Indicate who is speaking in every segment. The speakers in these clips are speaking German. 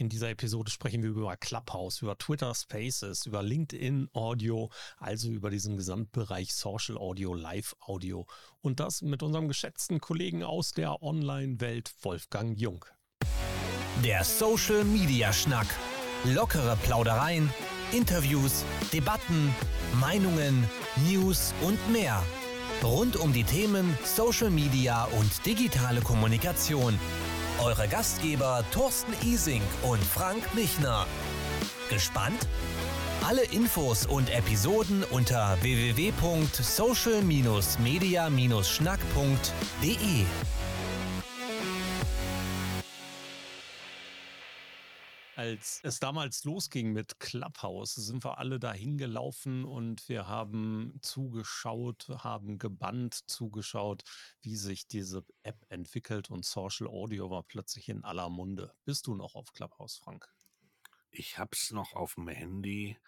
Speaker 1: In dieser Episode sprechen wir über Clubhouse, über Twitter Spaces, über LinkedIn Audio, also über diesen Gesamtbereich Social Audio, Live Audio und das mit unserem geschätzten Kollegen aus der Online-Welt, Wolfgang Jung.
Speaker 2: Der Social Media Schnack. Lockere Plaudereien, Interviews, Debatten, Meinungen, News und mehr. Rund um die Themen Social Media und digitale Kommunikation eure Gastgeber Thorsten Ising und Frank Michner. Gespannt? Alle Infos und Episoden unter www.social-media-schnack.de.
Speaker 1: Als es damals losging mit Clubhouse, sind wir alle dahin gelaufen und wir haben zugeschaut, haben gebannt zugeschaut, wie sich diese App entwickelt und Social Audio war plötzlich in aller Munde. Bist du noch auf Clubhouse, Frank?
Speaker 3: Ich hab's noch auf dem Handy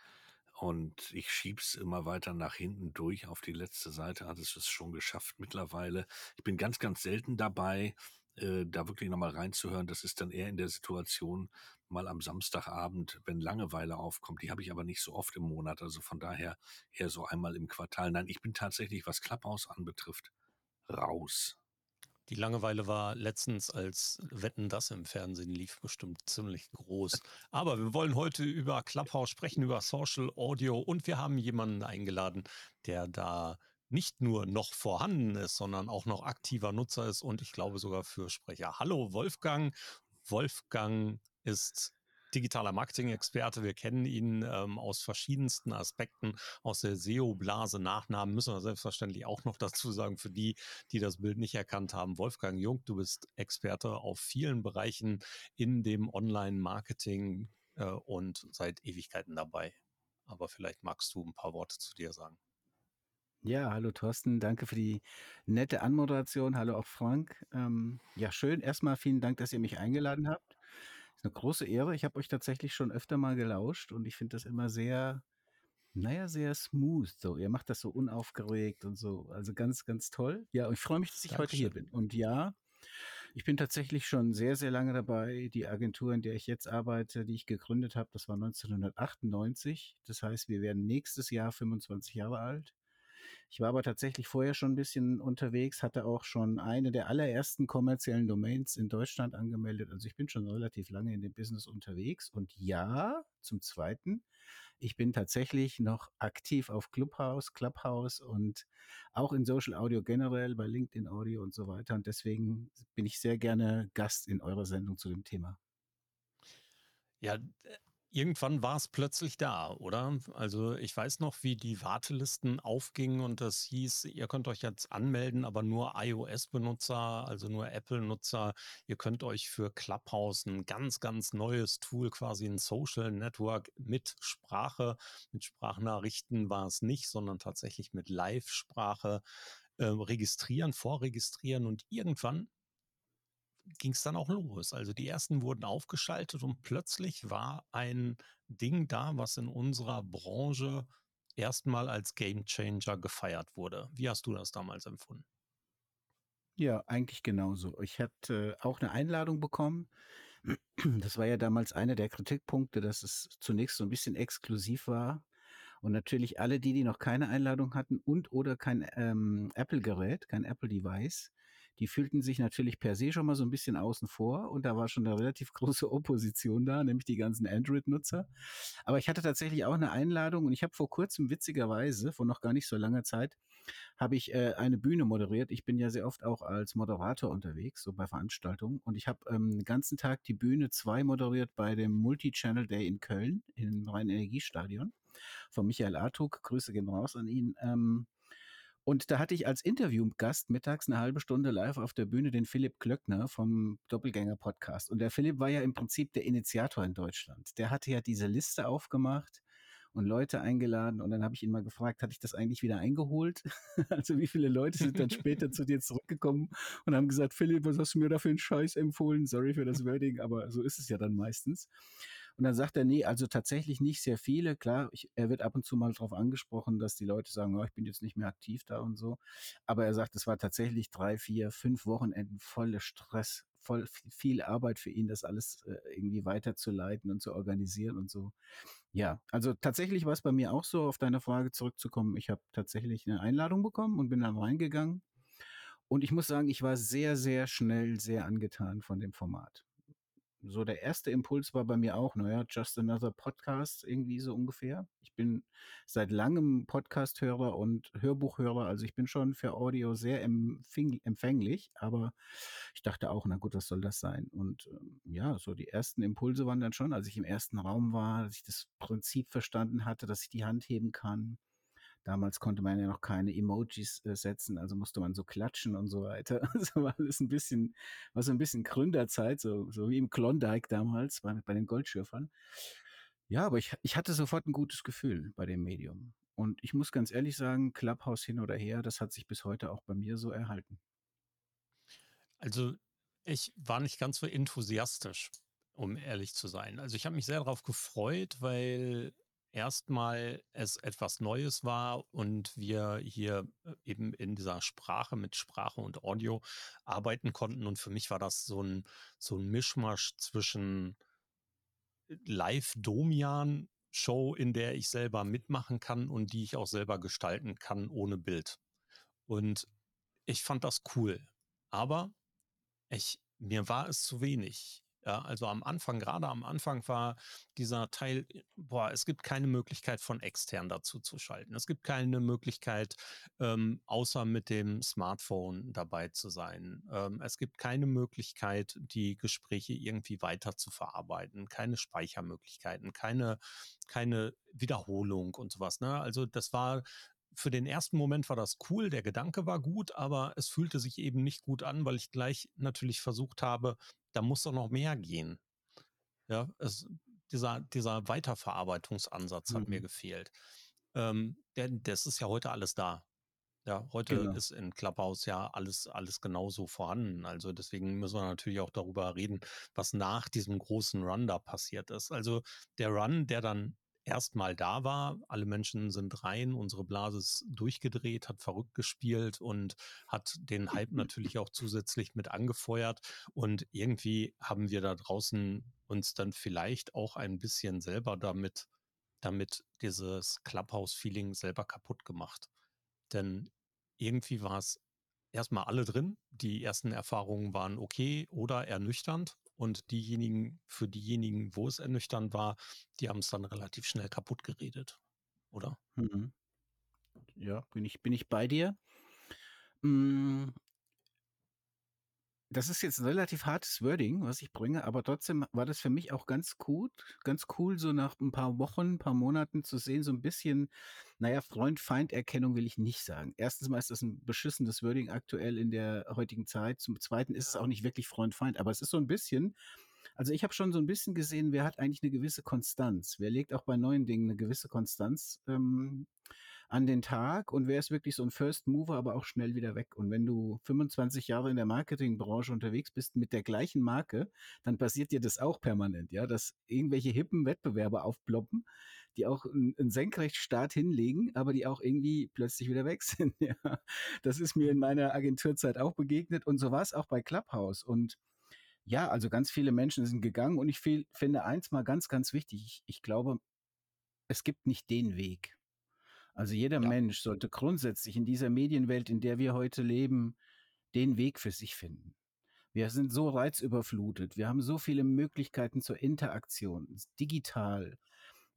Speaker 3: und ich schieb's immer weiter nach hinten durch auf die letzte Seite. Hat es schon geschafft mittlerweile. Ich bin ganz, ganz selten dabei äh, da wirklich nochmal reinzuhören. Das ist dann eher in der Situation mal am Samstagabend, wenn Langeweile aufkommt. Die habe ich aber nicht so oft im Monat. Also von daher eher so einmal im Quartal. Nein, ich bin tatsächlich, was Clubhouse anbetrifft, raus.
Speaker 1: Die Langeweile war letztens, als Wetten das im Fernsehen lief, bestimmt ziemlich groß. Aber wir wollen heute über Clubhouse sprechen, über Social Audio und wir haben jemanden eingeladen, der da nicht nur noch vorhanden ist, sondern auch noch aktiver Nutzer ist und ich glaube sogar Fürsprecher. Hallo Wolfgang. Wolfgang ist digitaler Marketing-Experte. Wir kennen ihn ähm, aus verschiedensten Aspekten aus der SEO-Blase. Nachnamen müssen wir selbstverständlich auch noch dazu sagen für die, die das Bild nicht erkannt haben. Wolfgang Jung, du bist Experte auf vielen Bereichen in dem Online-Marketing äh, und seit Ewigkeiten dabei. Aber vielleicht magst du ein paar Worte zu dir sagen.
Speaker 4: Ja, hallo Thorsten, danke für die nette Anmoderation. Hallo auch Frank. Ähm, ja, schön. Erstmal vielen Dank, dass ihr mich eingeladen habt. Ist eine große Ehre. Ich habe euch tatsächlich schon öfter mal gelauscht und ich finde das immer sehr, naja, sehr smooth. So, ihr macht das so unaufgeregt und so. Also ganz, ganz toll. Ja, und ich freue mich, dass ich Dankeschön. heute hier bin. Und ja, ich bin tatsächlich schon sehr, sehr lange dabei. Die Agentur, in der ich jetzt arbeite, die ich gegründet habe, das war 1998. Das heißt, wir werden nächstes Jahr 25 Jahre alt. Ich war aber tatsächlich vorher schon ein bisschen unterwegs, hatte auch schon eine der allerersten kommerziellen Domains in Deutschland angemeldet. Also ich bin schon relativ lange in dem Business unterwegs. Und ja, zum Zweiten, ich bin tatsächlich noch aktiv auf Clubhouse, Clubhouse und auch in Social Audio generell, bei LinkedIn Audio und so weiter. Und deswegen bin ich sehr gerne Gast in eurer Sendung zu dem Thema.
Speaker 1: Ja, Irgendwann war es plötzlich da, oder? Also ich weiß noch, wie die Wartelisten aufgingen und das hieß, ihr könnt euch jetzt anmelden, aber nur iOS-Benutzer, also nur Apple-Nutzer. Ihr könnt euch für Clubhouse ein ganz, ganz neues Tool, quasi ein Social Network mit Sprache, mit Sprachnachrichten war es nicht, sondern tatsächlich mit Live-Sprache äh, registrieren, vorregistrieren und irgendwann ging es dann auch los. Also die ersten wurden aufgeschaltet und plötzlich war ein Ding da, was in unserer Branche erstmal als Game Changer gefeiert wurde. Wie hast du das damals empfunden?
Speaker 4: Ja, eigentlich genauso. Ich hatte auch eine Einladung bekommen. Das war ja damals einer der Kritikpunkte, dass es zunächst so ein bisschen exklusiv war. Und natürlich alle die, die noch keine Einladung hatten und oder kein ähm, Apple-Gerät, kein Apple-Device, die fühlten sich natürlich per se schon mal so ein bisschen außen vor und da war schon eine relativ große Opposition da, nämlich die ganzen Android-Nutzer. Aber ich hatte tatsächlich auch eine Einladung und ich habe vor kurzem witzigerweise, vor noch gar nicht so langer Zeit, habe ich äh, eine Bühne moderiert. Ich bin ja sehr oft auch als Moderator unterwegs, so bei Veranstaltungen und ich habe ähm, den ganzen Tag die Bühne 2 moderiert bei dem Multi-Channel Day in Köln im Rhein-Energiestadion von Michael Artug. Grüße gehen raus an ihn. Ähm, und da hatte ich als Interviewgast mittags eine halbe Stunde live auf der Bühne den Philipp Klöckner vom Doppelgänger Podcast. Und der Philipp war ja im Prinzip der Initiator in Deutschland. Der hatte ja diese Liste aufgemacht und Leute eingeladen und dann habe ich ihn mal gefragt, hatte ich das eigentlich wieder eingeholt? also wie viele Leute sind dann später zu dir zurückgekommen und haben gesagt, Philipp, was hast du mir da für einen Scheiß empfohlen? Sorry für das Wording, aber so ist es ja dann meistens. Und dann sagt er, nee, also tatsächlich nicht sehr viele. Klar, ich, er wird ab und zu mal darauf angesprochen, dass die Leute sagen, oh, ich bin jetzt nicht mehr aktiv da und so. Aber er sagt, es war tatsächlich drei, vier, fünf Wochenenden voller Stress, voll viel Arbeit für ihn, das alles äh, irgendwie weiterzuleiten und zu organisieren und so. Ja, also tatsächlich war es bei mir auch so, auf deine Frage zurückzukommen. Ich habe tatsächlich eine Einladung bekommen und bin dann reingegangen. Und ich muss sagen, ich war sehr, sehr schnell sehr angetan von dem Format so der erste Impuls war bei mir auch, naja, just another Podcast, irgendwie so ungefähr. Ich bin seit langem Podcast-Hörer und Hörbuchhörer, also ich bin schon für Audio sehr empfänglich, aber ich dachte auch, na gut, was soll das sein? Und ähm, ja, so die ersten Impulse waren dann schon, als ich im ersten Raum war, dass ich das Prinzip verstanden hatte, dass ich die Hand heben kann, Damals konnte man ja noch keine Emojis äh, setzen, also musste man so klatschen und so weiter. Also war alles ein bisschen, war so ein bisschen Gründerzeit, so, so wie im Klondike damals bei, bei den Goldschürfern. Ja, aber ich, ich hatte sofort ein gutes Gefühl bei dem Medium. Und ich muss ganz ehrlich sagen, Clubhouse hin oder her, das hat sich bis heute auch bei mir so erhalten.
Speaker 1: Also ich war nicht ganz so enthusiastisch, um ehrlich zu sein. Also ich habe mich sehr darauf gefreut, weil erstmal es etwas Neues war und wir hier äh, eben in dieser Sprache mit Sprache und Audio arbeiten konnten. Und für mich war das so ein, so ein Mischmasch zwischen äh, Live-Domian-Show, in der ich selber mitmachen kann und die ich auch selber gestalten kann ohne Bild. Und ich fand das cool. Aber ich, mir war es zu wenig. Ja, also am Anfang, gerade am Anfang war dieser Teil, boah, es gibt keine Möglichkeit von extern dazu zu schalten. Es gibt keine Möglichkeit, ähm, außer mit dem Smartphone dabei zu sein. Ähm, es gibt keine Möglichkeit, die Gespräche irgendwie weiter zu verarbeiten, keine Speichermöglichkeiten, keine, keine Wiederholung und sowas. Ne? Also das war für den ersten Moment war das cool, der Gedanke war gut, aber es fühlte sich eben nicht gut an, weil ich gleich natürlich versucht habe, da muss doch noch mehr gehen. Ja, es, dieser, dieser Weiterverarbeitungsansatz mhm. hat mir mhm. gefehlt. Ähm, denn das ist ja heute alles da. Ja, heute genau. ist in Clubhouse ja alles, alles genauso vorhanden. Also deswegen müssen wir natürlich auch darüber reden, was nach diesem großen Run da passiert ist. Also der Run, der dann erstmal da war. Alle Menschen sind rein, unsere Blase ist durchgedreht, hat verrückt gespielt und hat den Hype natürlich auch zusätzlich mit angefeuert. Und irgendwie haben wir da draußen uns dann vielleicht auch ein bisschen selber damit, damit dieses Clubhouse-Feeling selber kaputt gemacht. Denn irgendwie war es erstmal alle drin. Die ersten Erfahrungen waren okay oder ernüchternd. Und diejenigen, für diejenigen, wo es ernüchternd war, die haben es dann relativ schnell kaputt geredet, oder? Mhm.
Speaker 4: Ja, bin ich, bin ich bei dir. Das ist jetzt ein relativ hartes Wording, was ich bringe, aber trotzdem war das für mich auch ganz gut, ganz cool, so nach ein paar Wochen, ein paar Monaten zu sehen, so ein bisschen, naja, Freund-Feind-Erkennung will ich nicht sagen. Erstens mal ist das ein beschissenes Wording aktuell in der heutigen Zeit. Zum Zweiten ist es auch nicht wirklich Freund-Feind, aber es ist so ein bisschen, also ich habe schon so ein bisschen gesehen, wer hat eigentlich eine gewisse Konstanz? Wer legt auch bei neuen Dingen eine gewisse Konstanz ähm, an den Tag und wer ist wirklich so ein First Mover, aber auch schnell wieder weg. Und wenn du 25 Jahre in der Marketingbranche unterwegs bist mit der gleichen Marke, dann passiert dir das auch permanent, ja, dass irgendwelche hippen Wettbewerber aufploppen, die auch einen Senkrechtstart hinlegen, aber die auch irgendwie plötzlich wieder weg sind. Ja. Das ist mir in meiner Agenturzeit auch begegnet und so war es auch bei Clubhouse. Und ja, also ganz viele Menschen sind gegangen und ich finde eins mal ganz, ganz wichtig. Ich, ich glaube, es gibt nicht den Weg. Also jeder ja. Mensch sollte grundsätzlich in dieser Medienwelt, in der wir heute leben, den Weg für sich finden. Wir sind so reizüberflutet. Wir haben so viele Möglichkeiten zur Interaktion, digital,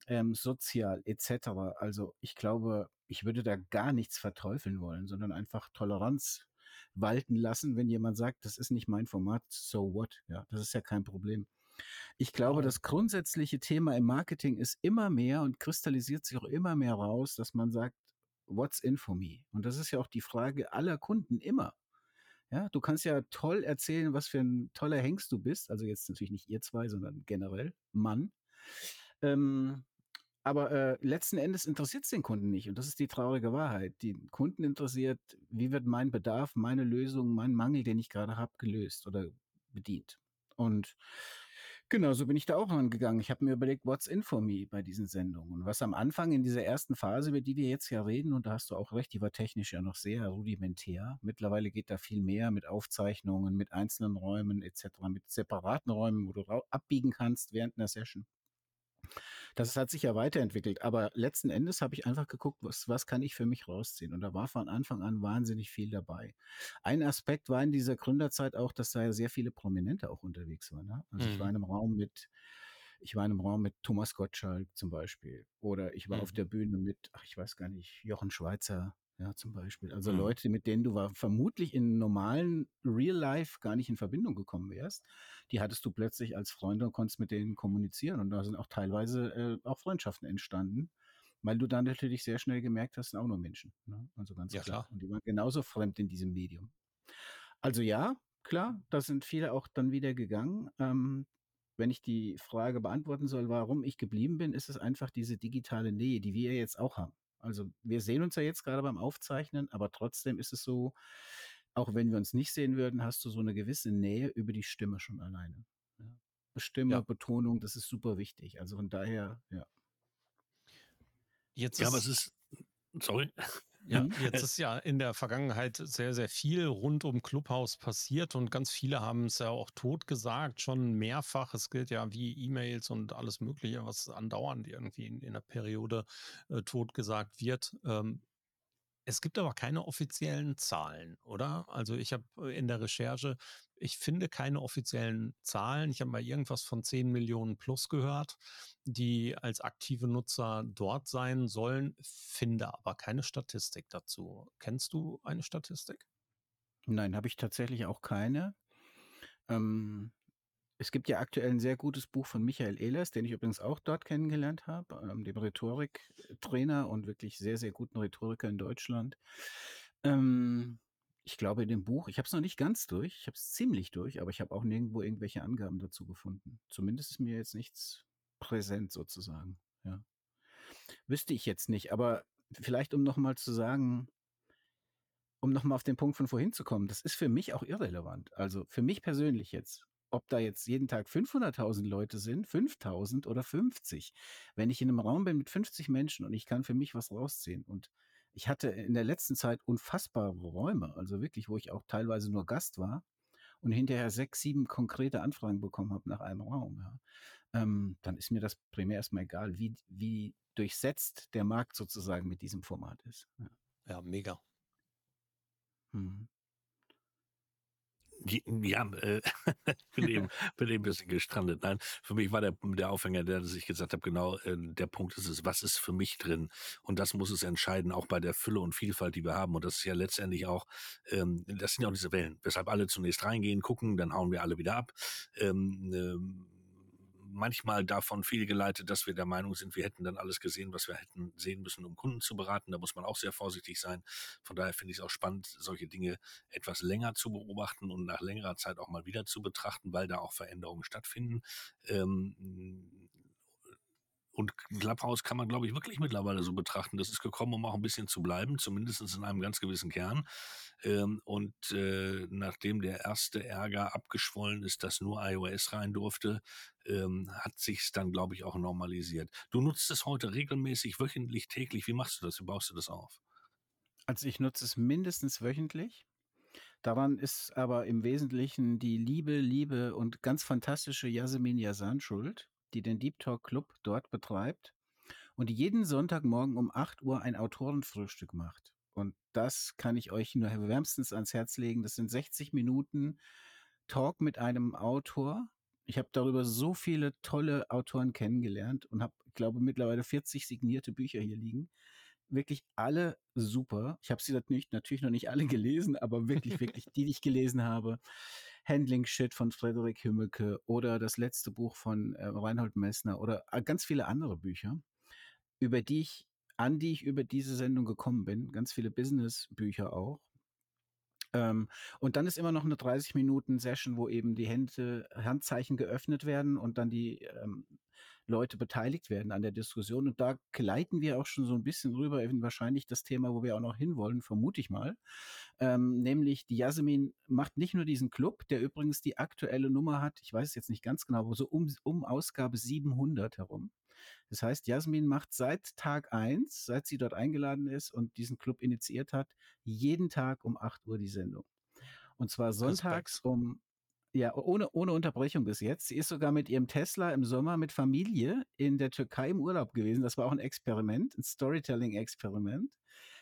Speaker 4: ähm, sozial etc. Also ich glaube, ich würde da gar nichts verteufeln wollen, sondern einfach Toleranz walten lassen, wenn jemand sagt, das ist nicht mein Format, so what? Ja, das ist ja kein Problem. Ich glaube, das grundsätzliche Thema im Marketing ist immer mehr und kristallisiert sich auch immer mehr raus, dass man sagt, what's in for me? Und das ist ja auch die Frage aller Kunden immer. Ja, du kannst ja toll erzählen, was für ein toller Hengst du bist. Also jetzt natürlich nicht ihr zwei, sondern generell Mann. Ähm, aber äh, letzten Endes interessiert es den Kunden nicht. Und das ist die traurige Wahrheit. Die Kunden interessiert, wie wird mein Bedarf, meine Lösung, mein Mangel, den ich gerade habe, gelöst oder bedient. Und Genau, so bin ich da auch rangegangen. Ich habe mir überlegt, what's in for me bei diesen Sendungen. Und was am Anfang in dieser ersten Phase, über die wir jetzt ja reden, und da hast du auch recht, die war technisch ja noch sehr rudimentär. Mittlerweile geht da viel mehr mit Aufzeichnungen, mit einzelnen Räumen etc., mit separaten Räumen, wo du abbiegen kannst während einer Session. Das hat sich ja weiterentwickelt, aber letzten Endes habe ich einfach geguckt, was, was kann ich für mich rausziehen? Und da war von Anfang an wahnsinnig viel dabei. Ein Aspekt war in dieser Gründerzeit auch, dass da ja sehr viele Prominente auch unterwegs waren. Ne? Also mhm. ich war in mhm. einem Raum mit, ich war in einem Raum mit Thomas Gottschalk zum Beispiel. Oder ich war mhm. auf der Bühne mit, ach, ich weiß gar nicht, Jochen Schweizer, ja, zum Beispiel. Also mhm. Leute, mit denen du war, vermutlich in normalen Real Life gar nicht in Verbindung gekommen wärst, die hattest du plötzlich als Freunde und konntest mit denen kommunizieren. Und da sind auch teilweise äh, auch Freundschaften entstanden, weil du dann natürlich sehr schnell gemerkt hast, sind auch nur Menschen. Ne? Also ganz ja, klar. klar. Und die waren genauso fremd in diesem Medium. Also ja, klar, da sind viele auch dann wieder gegangen. Ähm, wenn ich die Frage beantworten soll, warum ich geblieben bin, ist es einfach diese digitale Nähe, die wir jetzt auch haben. Also wir sehen uns ja jetzt gerade beim Aufzeichnen, aber trotzdem ist es so, auch wenn wir uns nicht sehen würden, hast du so eine gewisse Nähe über die Stimme schon alleine. Ja. Stimme, ja. Betonung, das ist super wichtig. Also von daher, ja.
Speaker 3: Jetzt ja, aber es ist, sorry.
Speaker 1: Ja, mhm. jetzt ist ja in der Vergangenheit sehr, sehr viel rund um Clubhouse passiert und ganz viele haben es ja auch tot gesagt, schon mehrfach. Es gilt ja wie E-Mails und alles Mögliche, was andauernd irgendwie in, in der Periode äh, tot gesagt wird. Ähm, es gibt aber keine offiziellen Zahlen, oder? Also ich habe äh, in der Recherche, ich finde keine offiziellen Zahlen. Ich habe mal irgendwas von 10 Millionen plus gehört, die als aktive Nutzer dort sein sollen, finde aber keine Statistik dazu. Kennst du eine Statistik?
Speaker 4: Nein, habe ich tatsächlich auch keine. Ähm, es gibt ja aktuell ein sehr gutes Buch von Michael Ehlers, den ich übrigens auch dort kennengelernt habe, ähm, dem Rhetoriktrainer und wirklich sehr, sehr guten Rhetoriker in Deutschland. Ähm, ich glaube, in dem Buch, ich habe es noch nicht ganz durch, ich habe es ziemlich durch, aber ich habe auch nirgendwo irgendwelche Angaben dazu gefunden. Zumindest ist mir jetzt nichts präsent sozusagen. Ja. Wüsste ich jetzt nicht, aber vielleicht um nochmal zu sagen, um nochmal auf den Punkt von vorhin zu kommen, das ist für mich auch irrelevant. Also für mich persönlich jetzt ob da jetzt jeden Tag 500.000 Leute sind, 5.000 oder 50. Wenn ich in einem Raum bin mit 50 Menschen und ich kann für mich was rausziehen und ich hatte in der letzten Zeit unfassbare Räume, also wirklich, wo ich auch teilweise nur Gast war und hinterher sechs, sieben konkrete Anfragen bekommen habe nach einem Raum, ja, ähm, dann ist mir das primär erstmal egal, wie, wie durchsetzt der Markt sozusagen mit diesem Format ist.
Speaker 1: Ja, ja mega.
Speaker 3: Hm. Ja, äh, bin, eben, bin eben ein bisschen gestrandet. Nein, für mich war der, der Aufhänger, der, dass ich gesagt habe, genau, äh, der Punkt ist es, was ist für mich drin? Und das muss es entscheiden, auch bei der Fülle und Vielfalt, die wir haben. Und das ist ja letztendlich auch, ähm, das sind ja auch diese Wellen, weshalb alle zunächst reingehen, gucken, dann hauen wir alle wieder ab. Ähm, ähm, manchmal davon fehlgeleitet, dass wir der Meinung sind, wir hätten dann alles gesehen, was wir hätten sehen müssen, um Kunden zu beraten. Da muss man auch sehr vorsichtig sein. Von daher finde ich es auch spannend, solche Dinge etwas länger zu beobachten und nach längerer Zeit auch mal wieder zu betrachten, weil da auch Veränderungen stattfinden. Ähm, und Clubhouse kann man, glaube ich, wirklich mittlerweile so betrachten. Das ist gekommen, um auch ein bisschen zu bleiben, zumindest in einem ganz gewissen Kern. Ähm, und äh, nachdem der erste Ärger abgeschwollen ist, dass nur iOS rein durfte, ähm, hat sich dann, glaube ich, auch normalisiert. Du nutzt es heute regelmäßig, wöchentlich, täglich. Wie machst du das? Wie baust du das auf?
Speaker 4: Also ich nutze es mindestens wöchentlich. Daran ist aber im Wesentlichen die liebe, liebe und ganz fantastische Yasemin Yazan schuld die den Deep Talk Club dort betreibt und die jeden Sonntagmorgen um 8 Uhr ein Autorenfrühstück macht. Und das kann ich euch nur wärmstens ans Herz legen. Das sind 60 Minuten Talk mit einem Autor. Ich habe darüber so viele tolle Autoren kennengelernt und habe, glaube mittlerweile 40 signierte Bücher hier liegen. Wirklich alle super. Ich habe sie natürlich, natürlich noch nicht alle gelesen, aber wirklich, wirklich die, die ich gelesen habe. Handling Shit von Frederik Hümmelke oder das letzte Buch von äh, Reinhold Messner oder äh, ganz viele andere Bücher, über die ich, an die ich über diese Sendung gekommen bin. Ganz viele Business-Bücher auch. Ähm, und dann ist immer noch eine 30 Minuten Session, wo eben die Hände, Handzeichen geöffnet werden und dann die ähm, Leute beteiligt werden an der Diskussion. Und da gleiten wir auch schon so ein bisschen rüber, eben wahrscheinlich das Thema, wo wir auch noch hinwollen, vermute ich mal. Ähm, nämlich die Jasmin macht nicht nur diesen Club, der übrigens die aktuelle Nummer hat, ich weiß es jetzt nicht ganz genau, aber so um, um Ausgabe 700 herum. Das heißt, Jasmin macht seit Tag eins, seit sie dort eingeladen ist und diesen Club initiiert hat, jeden Tag um 8 Uhr die Sendung. Und zwar sonntags um ja, ohne, ohne Unterbrechung bis jetzt. Sie ist sogar mit ihrem Tesla im Sommer mit Familie in der Türkei im Urlaub gewesen. Das war auch ein Experiment, ein Storytelling-Experiment.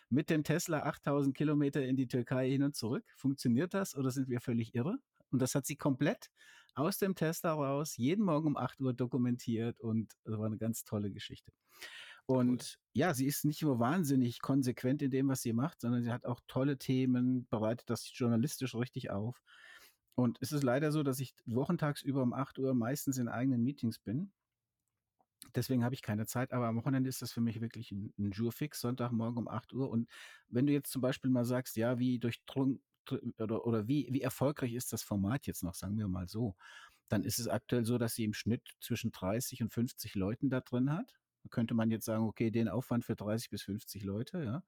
Speaker 4: Mit dem Tesla 8000 Kilometer in die Türkei hin und zurück. Funktioniert das oder sind wir völlig irre? Und das hat sie komplett aus dem Tesla raus, jeden Morgen um 8 Uhr dokumentiert und das war eine ganz tolle Geschichte. Und cool. ja, sie ist nicht nur wahnsinnig konsequent in dem, was sie macht, sondern sie hat auch tolle Themen, bereitet das journalistisch richtig auf. Und es ist leider so, dass ich wochentagsüber um 8 Uhr meistens in eigenen Meetings bin. Deswegen habe ich keine Zeit, aber am Wochenende ist das für mich wirklich ein, ein Jurfix, Sonntagmorgen um 8 Uhr. Und wenn du jetzt zum Beispiel mal sagst, ja, wie durchdrungen oder, oder wie, wie erfolgreich ist das Format jetzt noch, sagen wir mal so, dann ist es aktuell so, dass sie im Schnitt zwischen 30 und 50 Leuten da drin hat. Da könnte man jetzt sagen, okay, den Aufwand für 30 bis 50 Leute, ja.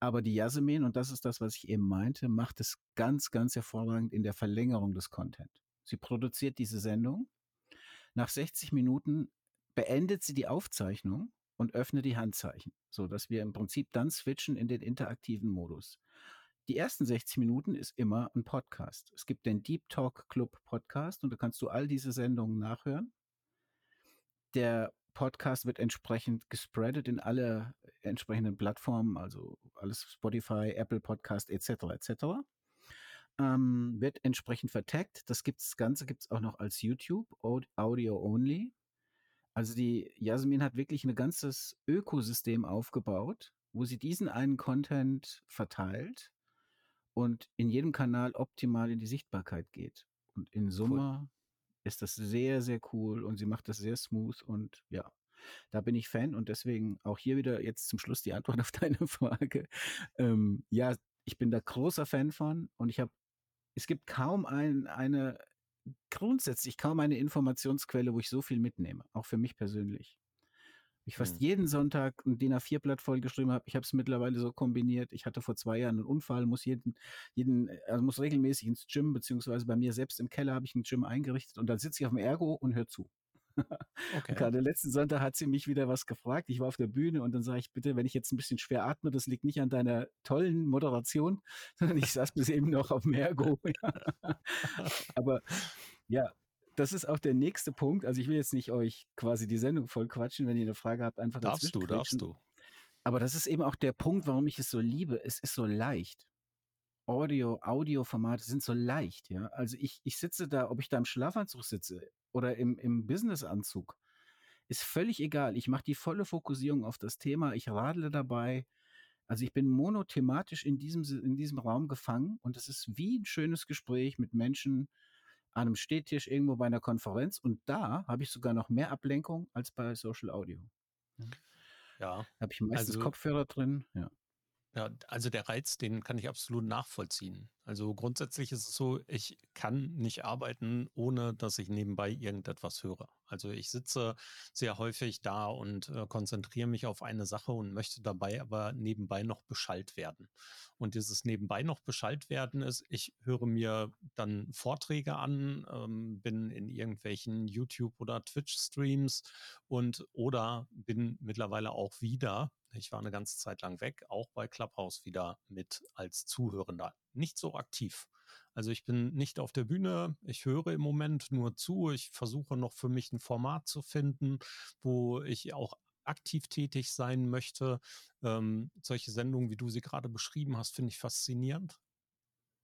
Speaker 4: Aber die Yasemin, und das ist das, was ich eben meinte, macht es ganz, ganz hervorragend in der Verlängerung des Content. Sie produziert diese Sendung. Nach 60 Minuten beendet sie die Aufzeichnung und öffnet die Handzeichen, so dass wir im Prinzip dann switchen in den interaktiven Modus. Die ersten 60 Minuten ist immer ein Podcast. Es gibt den Deep Talk Club Podcast und da kannst du all diese Sendungen nachhören. Der Podcast wird entsprechend gespreadet in alle entsprechenden Plattformen, also alles Spotify, Apple Podcast etc. etc. Ähm, wird entsprechend vertagt. Das gibt's, Ganze gibt es auch noch als YouTube, Audio Only. Also die Jasmin hat wirklich ein ganzes Ökosystem aufgebaut, wo sie diesen einen Content verteilt und in jedem Kanal optimal in die Sichtbarkeit geht. Und in Summe cool ist das sehr, sehr cool und sie macht das sehr smooth und ja, da bin ich Fan und deswegen auch hier wieder jetzt zum Schluss die Antwort auf deine Frage. Ähm, ja, ich bin da großer Fan von und ich habe, es gibt kaum ein, eine, grundsätzlich kaum eine Informationsquelle, wo ich so viel mitnehme, auch für mich persönlich ich fast mhm. jeden Sonntag ein DIN A4-Blatt vollgeschrieben habe. Ich habe es mittlerweile so kombiniert. Ich hatte vor zwei Jahren einen Unfall, muss jeden, jeden, also muss regelmäßig ins Gym, beziehungsweise bei mir selbst im Keller habe ich ein Gym eingerichtet und dann sitze ich auf dem Ergo und höre zu. Okay. Gerade letzten Sonntag hat sie mich wieder was gefragt. Ich war auf der Bühne und dann sage ich, bitte, wenn ich jetzt ein bisschen schwer atme, das liegt nicht an deiner tollen Moderation, sondern ich saß bis eben noch auf dem Ergo. Aber ja, das ist auch der nächste Punkt. Also ich will jetzt nicht euch quasi die Sendung voll quatschen, wenn ihr eine Frage habt, einfach
Speaker 1: Darfst du, darfst du.
Speaker 4: Aber das ist eben auch der Punkt, warum ich es so liebe. Es ist so leicht. Audio, Audioformate sind so leicht, ja. Also ich, ich sitze da, ob ich da im Schlafanzug sitze oder im, im Businessanzug, ist völlig egal. Ich mache die volle Fokussierung auf das Thema, ich radle dabei. Also ich bin monothematisch in diesem, in diesem Raum gefangen und es ist wie ein schönes Gespräch mit Menschen, an einem Stehtisch irgendwo bei einer Konferenz und da habe ich sogar noch mehr Ablenkung als bei Social Audio. Ja. Da habe ich meistens also, Kopfhörer drin, ja.
Speaker 1: Ja, also der Reiz, den kann ich absolut nachvollziehen. Also grundsätzlich ist es so, ich kann nicht arbeiten, ohne dass ich nebenbei irgendetwas höre. Also ich sitze sehr häufig da und äh, konzentriere mich auf eine Sache und möchte dabei aber nebenbei noch Bescheid werden. Und dieses nebenbei noch Bescheid werden ist, ich höre mir dann Vorträge an, ähm, bin in irgendwelchen YouTube- oder Twitch-Streams und oder bin mittlerweile auch wieder ich war eine ganze Zeit lang weg, auch bei Clubhouse wieder mit als Zuhörender. Nicht so aktiv. Also ich bin nicht auf der Bühne, ich höre im Moment nur zu, ich versuche noch für mich ein Format zu finden, wo ich auch aktiv tätig sein möchte. Ähm, solche Sendungen, wie du sie gerade beschrieben hast, finde ich faszinierend.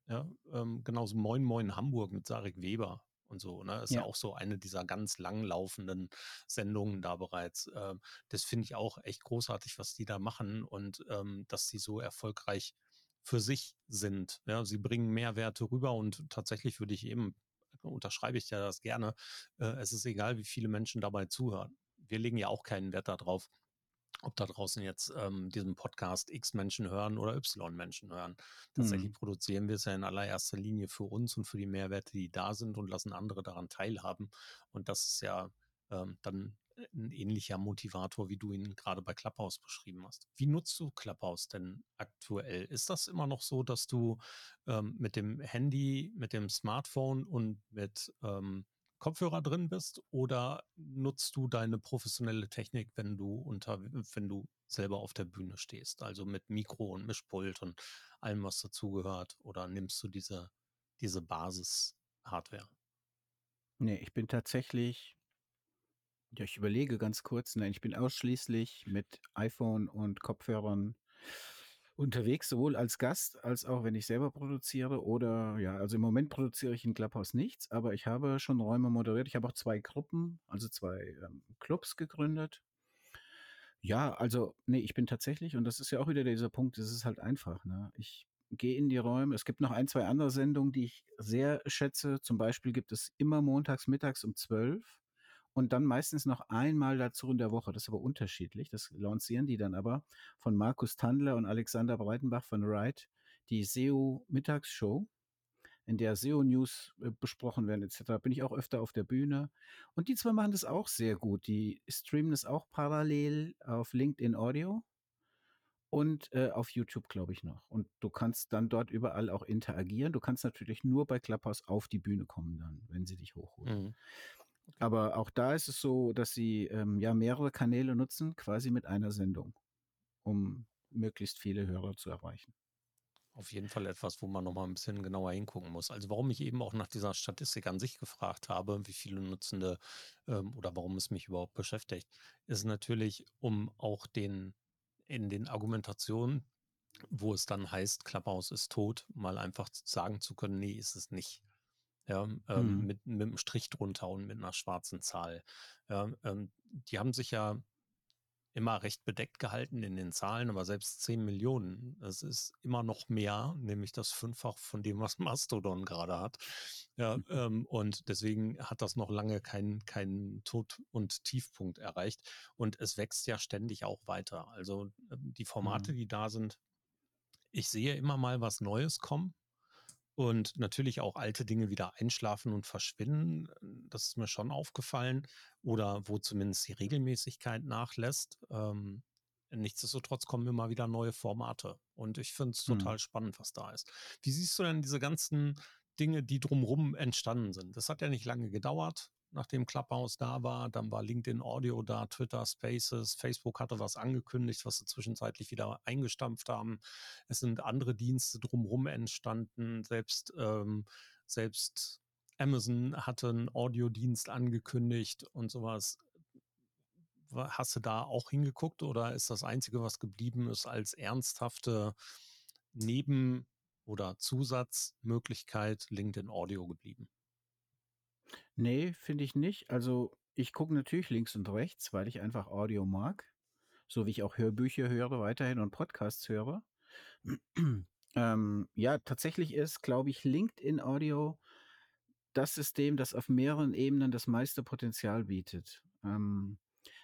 Speaker 1: Ja, ähm, genauso Moin Moin Hamburg mit Sarik Weber und so. Ne? Ist ja. ja auch so eine dieser ganz langlaufenden Sendungen da bereits. Ähm, das finde ich auch echt großartig, was die da machen und ähm, dass sie so erfolgreich für sich sind. Ja, sie bringen Mehrwerte rüber und tatsächlich würde ich eben, unterschreibe ich ja das gerne, äh, es ist egal, wie viele Menschen dabei zuhören. Wir legen ja auch keinen Wert darauf, ob da draußen jetzt ähm, diesen Podcast X Menschen hören oder Y Menschen hören. Tatsächlich mhm. produzieren wir es ja in allererster Linie für uns und für die Mehrwerte, die da sind und lassen andere daran teilhaben. Und das ist ja, ähm, dann ein ähnlicher Motivator, wie du ihn gerade bei Clubhouse beschrieben hast. Wie nutzt du Clubhouse denn aktuell? Ist das immer noch so, dass du ähm, mit dem Handy, mit dem Smartphone und mit ähm, Kopfhörer drin bist oder nutzt du deine professionelle Technik, wenn du unter, wenn du selber auf der Bühne stehst, also mit Mikro und Mischpult und allem, was dazugehört, oder nimmst du diese, diese Basis-Hardware?
Speaker 4: Nee, ich bin tatsächlich ja, ich überlege ganz kurz. Nein, ich bin ausschließlich mit iPhone und Kopfhörern unterwegs, sowohl als Gast als auch wenn ich selber produziere oder ja, also im Moment produziere ich in Clubhouse nichts, aber ich habe schon Räume moderiert. Ich habe auch zwei Gruppen, also zwei ähm, Clubs gegründet. Ja, also nee, ich bin tatsächlich, und das ist ja auch wieder dieser Punkt, es ist halt einfach, ne? Ich gehe in die Räume. Es gibt noch ein, zwei andere Sendungen, die ich sehr schätze. Zum Beispiel gibt es immer montags mittags um 12 und dann meistens noch einmal dazu in der Woche. Das ist aber unterschiedlich. Das lancieren die dann aber von Markus Tandler und Alexander Breitenbach von Ride, die SEO Mittagsshow, in der SEO News äh, besprochen werden etc. Bin ich auch öfter auf der Bühne. Und die zwei machen das auch sehr gut. Die streamen das auch parallel auf LinkedIn Audio und äh, auf YouTube, glaube ich, noch. Und du kannst dann dort überall auch interagieren. Du kannst natürlich nur bei Clubhouse auf die Bühne kommen dann, wenn sie dich hochholen. Mhm. Aber auch da ist es so, dass sie ähm, ja mehrere Kanäle nutzen, quasi mit einer Sendung, um möglichst viele Hörer zu erreichen.
Speaker 1: Auf jeden Fall etwas, wo man nochmal ein bisschen genauer hingucken muss. Also warum ich eben auch nach dieser Statistik an sich gefragt habe, wie viele Nutzende ähm, oder warum es mich überhaupt beschäftigt, ist natürlich, um auch den in den Argumentationen, wo es dann heißt, Clubhouse ist tot, mal einfach sagen zu können, nee, ist es nicht ja, ähm, mhm. mit, mit einem Strich drunter und mit einer schwarzen Zahl. Ja, ähm, die haben sich ja immer recht bedeckt gehalten in den Zahlen, aber selbst 10 Millionen, das ist immer noch mehr, nämlich das Fünffach von dem, was Mastodon gerade hat. Ja, mhm. ähm, und deswegen hat das noch lange keinen kein Tod- und Tiefpunkt erreicht. Und es wächst ja ständig auch weiter. Also ähm, die Formate, mhm. die da sind, ich sehe immer mal was Neues kommen und natürlich auch alte Dinge wieder einschlafen und verschwinden. Das ist mir schon aufgefallen. Oder wo zumindest die Regelmäßigkeit nachlässt. Ähm, nichtsdestotrotz kommen immer wieder neue Formate. Und ich finde es hm. total hm. spannend, was da ist. Wie siehst du denn diese ganzen Dinge, die drumherum entstanden sind? Das hat ja nicht lange gedauert nachdem Clubhouse da war. Dann war LinkedIn Audio da, Twitter Spaces, Facebook hatte was angekündigt, was sie zwischenzeitlich wieder eingestampft haben. Es sind andere Dienste drumherum entstanden. Selbst, ähm, selbst Amazon hatte einen Audiodienst angekündigt und sowas. Hast du da auch hingeguckt oder ist das Einzige, was geblieben ist, als ernsthafte Neben- oder Zusatzmöglichkeit LinkedIn Audio geblieben?
Speaker 4: Nee, finde ich nicht. Also, ich gucke natürlich links und rechts, weil ich einfach Audio mag, so wie ich auch Hörbücher höre weiterhin und Podcasts höre. Ähm, ja, tatsächlich ist, glaube ich, LinkedIn Audio das System, das auf mehreren Ebenen das meiste Potenzial bietet. Ähm,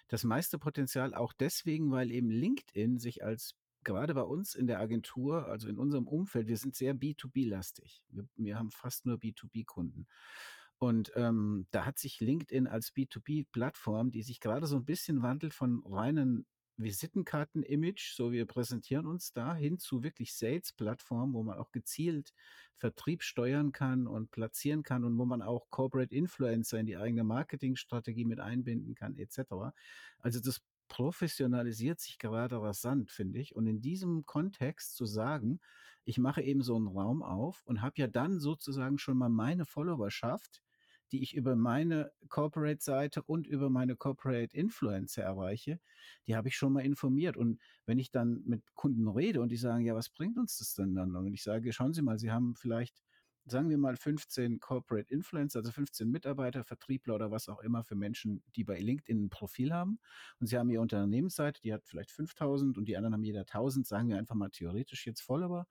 Speaker 4: das meiste Potenzial auch deswegen, weil eben LinkedIn sich als gerade bei uns in der Agentur, also in unserem Umfeld, wir sind sehr B2B-lastig. Wir, wir haben fast nur B2B-Kunden. Und ähm, da hat sich LinkedIn als B2B-Plattform, die sich gerade so ein bisschen wandelt von reinen Visitenkarten-Image, so wir präsentieren uns da, hin zu wirklich Sales-Plattform, wo man auch gezielt Vertrieb steuern kann und platzieren kann und wo man auch Corporate Influencer in die eigene Marketingstrategie mit einbinden kann, etc. Also das professionalisiert sich gerade rasant, finde ich. Und in diesem Kontext zu sagen, ich mache eben so einen Raum auf und habe ja dann sozusagen schon mal meine Followerschaft, die ich über meine Corporate-Seite und über meine Corporate Influencer erreiche, die habe ich schon mal informiert. Und wenn ich dann mit Kunden rede und die sagen, ja, was bringt uns das denn dann? Und ich sage, schauen Sie mal, Sie haben vielleicht sagen wir mal 15 Corporate Influencer, also 15 Mitarbeiter, Vertriebler oder was auch immer für Menschen, die bei LinkedIn ein Profil haben. Und sie haben ihre Unternehmensseite, die hat vielleicht 5000 und die anderen haben jeder 1000, sagen wir einfach mal theoretisch jetzt Follower.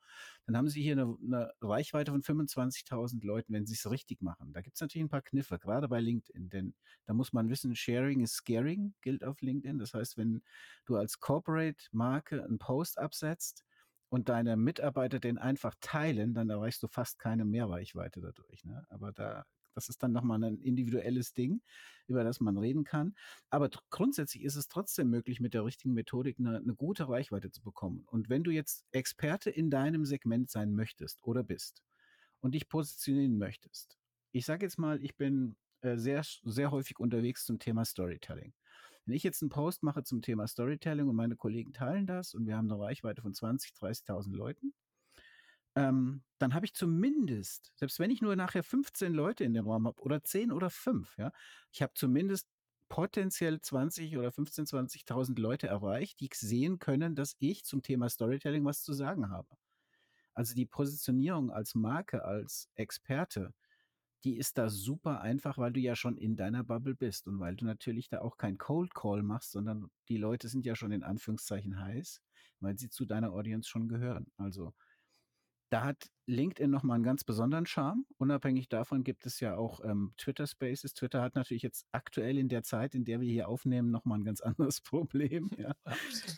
Speaker 4: Dann haben sie hier eine, eine Reichweite von 25.000 Leuten, wenn sie es richtig machen. Da gibt es natürlich ein paar Kniffe, gerade bei LinkedIn, denn da muss man wissen, Sharing is Scaring gilt auf LinkedIn. Das heißt, wenn du als Corporate Marke einen Post absetzt, und deine Mitarbeiter den einfach teilen, dann erreichst du fast keine Mehrreichweite dadurch. Ne? Aber da Das ist dann nochmal ein individuelles Ding, über das man reden kann. Aber grundsätzlich ist es trotzdem möglich, mit der richtigen Methodik eine, eine gute Reichweite zu bekommen. Und wenn du jetzt Experte in deinem Segment sein möchtest oder bist und dich positionieren möchtest, ich sage jetzt mal, ich bin äh, sehr, sehr häufig unterwegs zum Thema Storytelling. Wenn ich jetzt einen Post mache zum Thema Storytelling und meine Kollegen teilen das und wir haben eine Reichweite von 20, 30.000 Leuten, ähm, dann habe ich zumindest, selbst wenn ich nur nachher 15 Leute in dem Raum habe oder 10 oder 5, ja, ich habe zumindest potenziell 20 oder 15, 20.000 Leute erreicht, die sehen können, dass ich zum Thema Storytelling was zu sagen habe. Also die Positionierung als Marke, als Experte, die ist da super einfach, weil du ja schon in deiner Bubble bist und weil du natürlich da auch kein Cold Call machst, sondern die Leute sind ja schon in Anführungszeichen heiß, weil sie zu deiner Audience schon gehören. Also da hat LinkedIn nochmal einen ganz besonderen Charme. Unabhängig davon gibt es ja auch ähm, Twitter Spaces. Twitter hat natürlich jetzt aktuell in der Zeit, in der wir hier aufnehmen, nochmal ein ganz anderes Problem. Ja.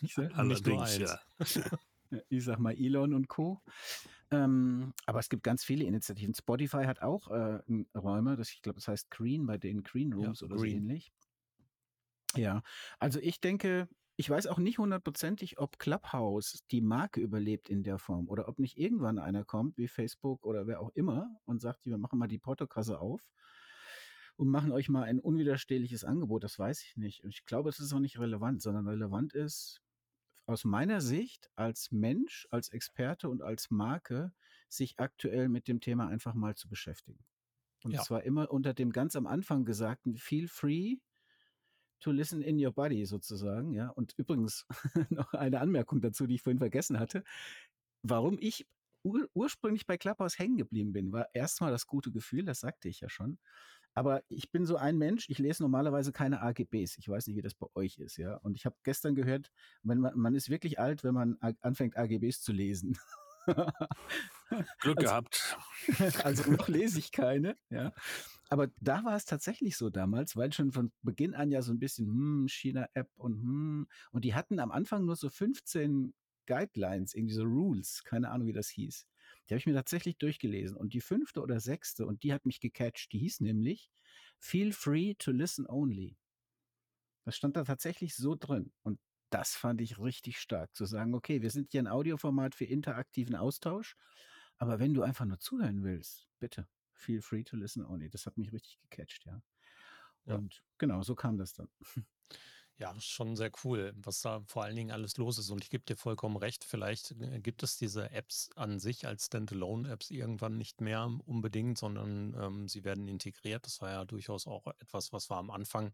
Speaker 1: Ich sag, Allerdings, ja.
Speaker 4: ich sag mal Elon und Co. Ähm, aber es gibt ganz viele Initiativen. Spotify hat auch äh, Räume, das, ich glaube, das heißt Green, bei den Green Rooms ja, oder Green. so ähnlich. Ja, also ich denke, ich weiß auch nicht hundertprozentig, ob Clubhouse die Marke überlebt in der Form oder ob nicht irgendwann einer kommt, wie Facebook oder wer auch immer, und sagt, wir machen mal die Portokasse auf und machen euch mal ein unwiderstehliches Angebot. Das weiß ich nicht. Und ich glaube, es ist auch nicht relevant, sondern relevant ist, aus meiner Sicht als Mensch, als Experte und als Marke, sich aktuell mit dem Thema einfach mal zu beschäftigen. Und ja. zwar immer unter dem ganz am Anfang gesagten Feel free to listen in your body sozusagen. Ja, und übrigens noch eine Anmerkung dazu, die ich vorhin vergessen hatte. Warum ich ur ursprünglich bei Clubhouse hängen geblieben bin, war erstmal das gute Gefühl, das sagte ich ja schon. Aber ich bin so ein Mensch, ich lese normalerweise keine AGBs. Ich weiß nicht, wie das bei euch ist, ja. Und ich habe gestern gehört, man, man ist wirklich alt, wenn man anfängt, AGBs zu lesen.
Speaker 3: Glück also, gehabt.
Speaker 4: Also noch lese ich keine, ja. Aber da war es tatsächlich so damals, weil schon von Beginn an ja so ein bisschen hm, China-App und hm, und die hatten am Anfang nur so 15 Guidelines, irgendwie so Rules, keine Ahnung, wie das hieß. Die habe ich mir tatsächlich durchgelesen. Und die fünfte oder sechste, und die hat mich gecatcht, die hieß nämlich Feel free to listen only. Das stand da tatsächlich so drin. Und das fand ich richtig stark, zu sagen, okay, wir sind hier ein Audioformat für interaktiven Austausch, aber wenn du einfach nur zuhören willst, bitte, feel free to listen only. Das hat mich richtig gecatcht, ja. Und ja. genau, so kam das dann.
Speaker 1: Ja, schon sehr cool, was da vor allen Dingen alles los ist. Und ich gebe dir vollkommen recht, vielleicht äh, gibt es diese Apps an sich als Standalone-Apps irgendwann nicht mehr unbedingt, sondern ähm, sie werden integriert. Das war ja durchaus auch etwas, was wir am Anfang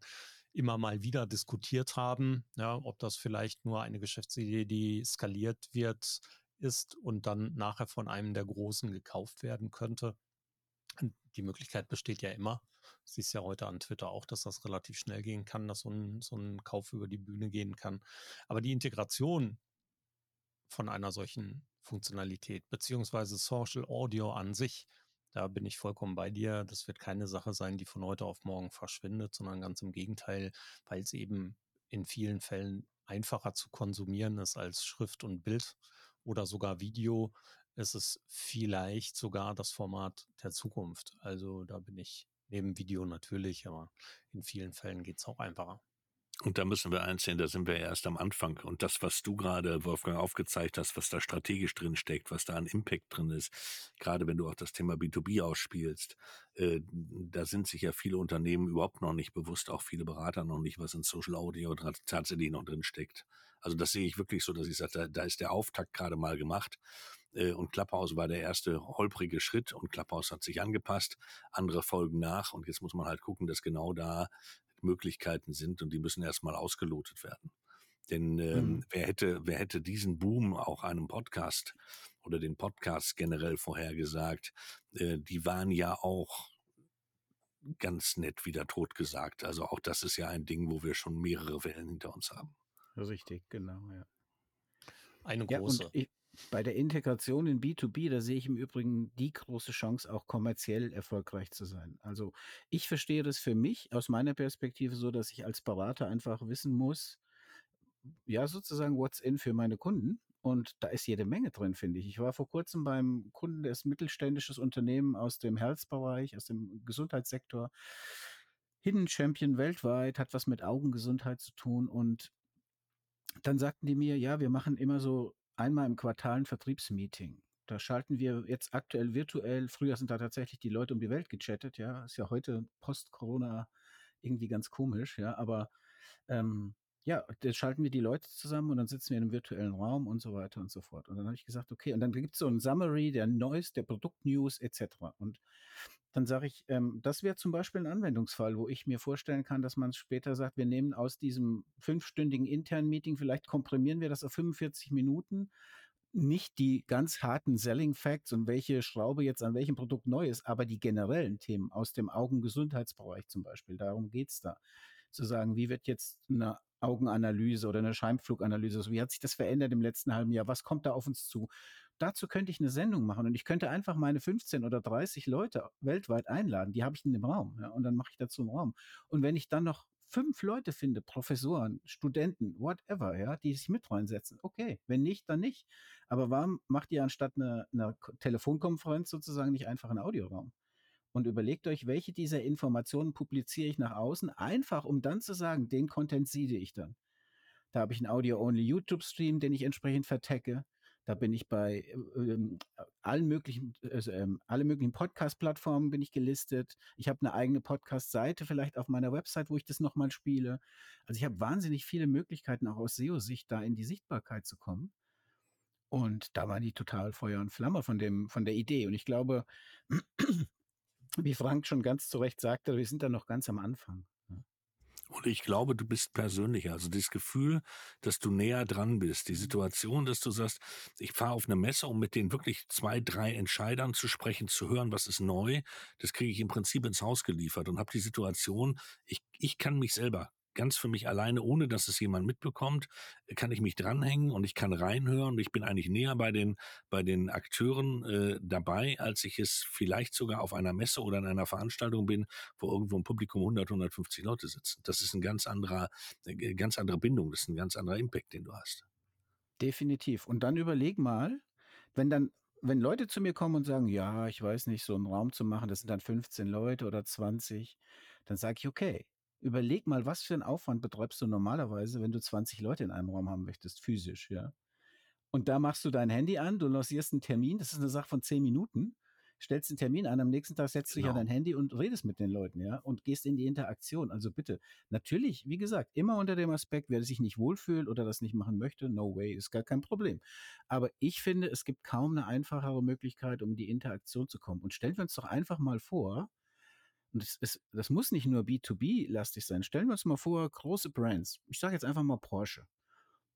Speaker 1: immer mal wieder diskutiert haben, ja, ob das vielleicht nur eine Geschäftsidee, die skaliert wird, ist und dann nachher von einem der Großen gekauft werden könnte. Die Möglichkeit besteht ja immer. Siehst ja heute an Twitter auch, dass das relativ schnell gehen kann, dass so ein, so ein Kauf über die Bühne gehen kann. Aber die Integration von einer solchen Funktionalität, beziehungsweise Social Audio an sich, da bin ich vollkommen bei dir. Das wird keine Sache sein, die von heute auf morgen verschwindet, sondern ganz im Gegenteil, weil es eben in vielen Fällen einfacher zu konsumieren ist als Schrift und Bild oder sogar Video. Ist Es vielleicht sogar das Format der Zukunft. Also da bin ich Neben Video natürlich, aber in vielen Fällen geht es auch einfacher.
Speaker 3: Und da müssen wir einsehen, da sind wir erst am Anfang. Und das, was du gerade, Wolfgang, aufgezeigt hast, was da strategisch drin steckt, was da an Impact drin ist, gerade wenn du auch das Thema B2B ausspielst, äh, da sind sich ja viele Unternehmen überhaupt noch nicht bewusst, auch viele Berater noch nicht, was in Social Audio tatsächlich noch drin steckt. Also das sehe ich wirklich so, dass ich sage, da, da ist der Auftakt gerade mal gemacht. Äh, und Clubhouse war der erste holprige Schritt und Clubhouse hat sich angepasst. Andere folgen nach und jetzt muss man halt gucken, dass genau da Möglichkeiten sind und die müssen erstmal ausgelotet werden. Denn ähm, mhm. wer hätte, wer hätte diesen Boom auch einem Podcast oder den Podcasts generell vorhergesagt, äh, die waren ja auch ganz nett wieder totgesagt. Also auch das ist ja ein Ding, wo wir schon mehrere Wellen hinter uns haben.
Speaker 4: Richtig, genau, ja.
Speaker 1: Eine große.
Speaker 4: Ja, ich, bei der Integration in B2B, da sehe ich im Übrigen die große Chance, auch kommerziell erfolgreich zu sein. Also ich verstehe das für mich aus meiner Perspektive so, dass ich als Berater einfach wissen muss, ja, sozusagen what's in für meine Kunden und da ist jede Menge drin, finde ich. Ich war vor kurzem beim Kunden, der ist mittelständisches Unternehmen aus dem Health-Bereich, aus dem Gesundheitssektor. Hidden Champion weltweit, hat was mit Augengesundheit zu tun und dann sagten die mir, ja, wir machen immer so einmal im Quartal ein Vertriebsmeeting. Da schalten wir jetzt aktuell virtuell. Früher sind da tatsächlich die Leute um die Welt gechattet, ja. Ist ja heute post-Corona irgendwie ganz komisch, ja. Aber ähm, ja, da schalten wir die Leute zusammen und dann sitzen wir in einem virtuellen Raum und so weiter und so fort. Und dann habe ich gesagt, okay, und dann gibt es so ein Summary der Neues, der Produktnews etc. Und dann sage ich, ähm, das wäre zum Beispiel ein Anwendungsfall, wo ich mir vorstellen kann, dass man später sagt, wir nehmen aus diesem fünfstündigen internen Meeting, vielleicht komprimieren wir das auf 45 Minuten, nicht die ganz harten Selling Facts und welche Schraube jetzt an welchem Produkt neu ist, aber die generellen Themen aus dem Augengesundheitsbereich zum Beispiel. Darum geht es da. Zu sagen, wie wird jetzt eine Augenanalyse oder eine Scheimpfluganalyse, wie hat sich das verändert im letzten halben Jahr? Was kommt da auf uns zu? dazu könnte ich eine Sendung machen und ich könnte einfach meine 15 oder 30 Leute weltweit einladen. Die habe ich in dem Raum. Ja, und dann mache ich dazu einen Raum. Und wenn ich dann noch fünf Leute finde, Professoren, Studenten, whatever, ja, die sich mit reinsetzen, okay. Wenn nicht, dann nicht. Aber warum macht ihr anstatt einer eine Telefonkonferenz sozusagen nicht einfach einen Audioraum? Und überlegt euch, welche dieser Informationen publiziere ich nach außen, einfach um dann zu sagen, den Content siede ich dann. Da habe ich einen Audio-only YouTube-Stream, den ich entsprechend vertecke. Da bin ich bei ähm, allen möglichen, ähm, alle möglichen Podcast-Plattformen bin ich gelistet. Ich habe eine eigene Podcast-Seite vielleicht auf meiner Website, wo ich das nochmal spiele. Also ich habe wahnsinnig viele Möglichkeiten, auch aus SEO-Sicht da in die Sichtbarkeit zu kommen. Und da war die total Feuer und Flamme von dem, von der Idee. Und ich glaube, wie Frank schon ganz zu Recht sagte, wir sind da noch ganz am Anfang.
Speaker 3: Und ich glaube, du bist persönlicher. Also das Gefühl, dass du näher dran bist. Die Situation, dass du sagst, ich fahre auf eine Messe, um mit den wirklich zwei, drei Entscheidern zu sprechen, zu hören, was ist neu. Das kriege ich im Prinzip ins Haus geliefert und habe die Situation, ich, ich kann mich selber ganz für mich alleine, ohne dass es jemand mitbekommt, kann ich mich dranhängen und ich kann reinhören. Ich bin eigentlich näher bei den, bei den Akteuren äh, dabei, als ich es vielleicht sogar auf einer Messe oder in einer Veranstaltung bin, wo irgendwo im Publikum 100, 150 Leute sitzen. Das ist ein ganz anderer, äh, ganz andere Bindung, das ist ein ganz anderer Impact, den du hast.
Speaker 4: Definitiv. Und dann überleg mal, wenn dann wenn Leute zu mir kommen und sagen, ja, ich weiß nicht, so einen Raum zu machen, das sind dann 15 Leute oder 20, dann sage ich, okay, überleg mal, was für einen Aufwand betreibst du normalerweise, wenn du 20 Leute in einem Raum haben möchtest, physisch, ja. Und da machst du dein Handy an, du lancierst einen Termin, das ist eine Sache von 10 Minuten, stellst einen Termin an, am nächsten Tag setzt genau. du dich an genau. dein Handy und redest mit den Leuten, ja, und gehst in die Interaktion. Also bitte, natürlich, wie gesagt, immer unter dem Aspekt, wer sich nicht wohlfühlt oder das nicht machen möchte, no way, ist gar kein Problem. Aber ich finde, es gibt kaum eine einfachere Möglichkeit, um in die Interaktion zu kommen. Und stellen wir uns doch einfach mal vor, und das, ist, das muss nicht nur B2B-lastig sein. Stellen wir uns mal vor, große Brands, ich sage jetzt einfach mal Porsche,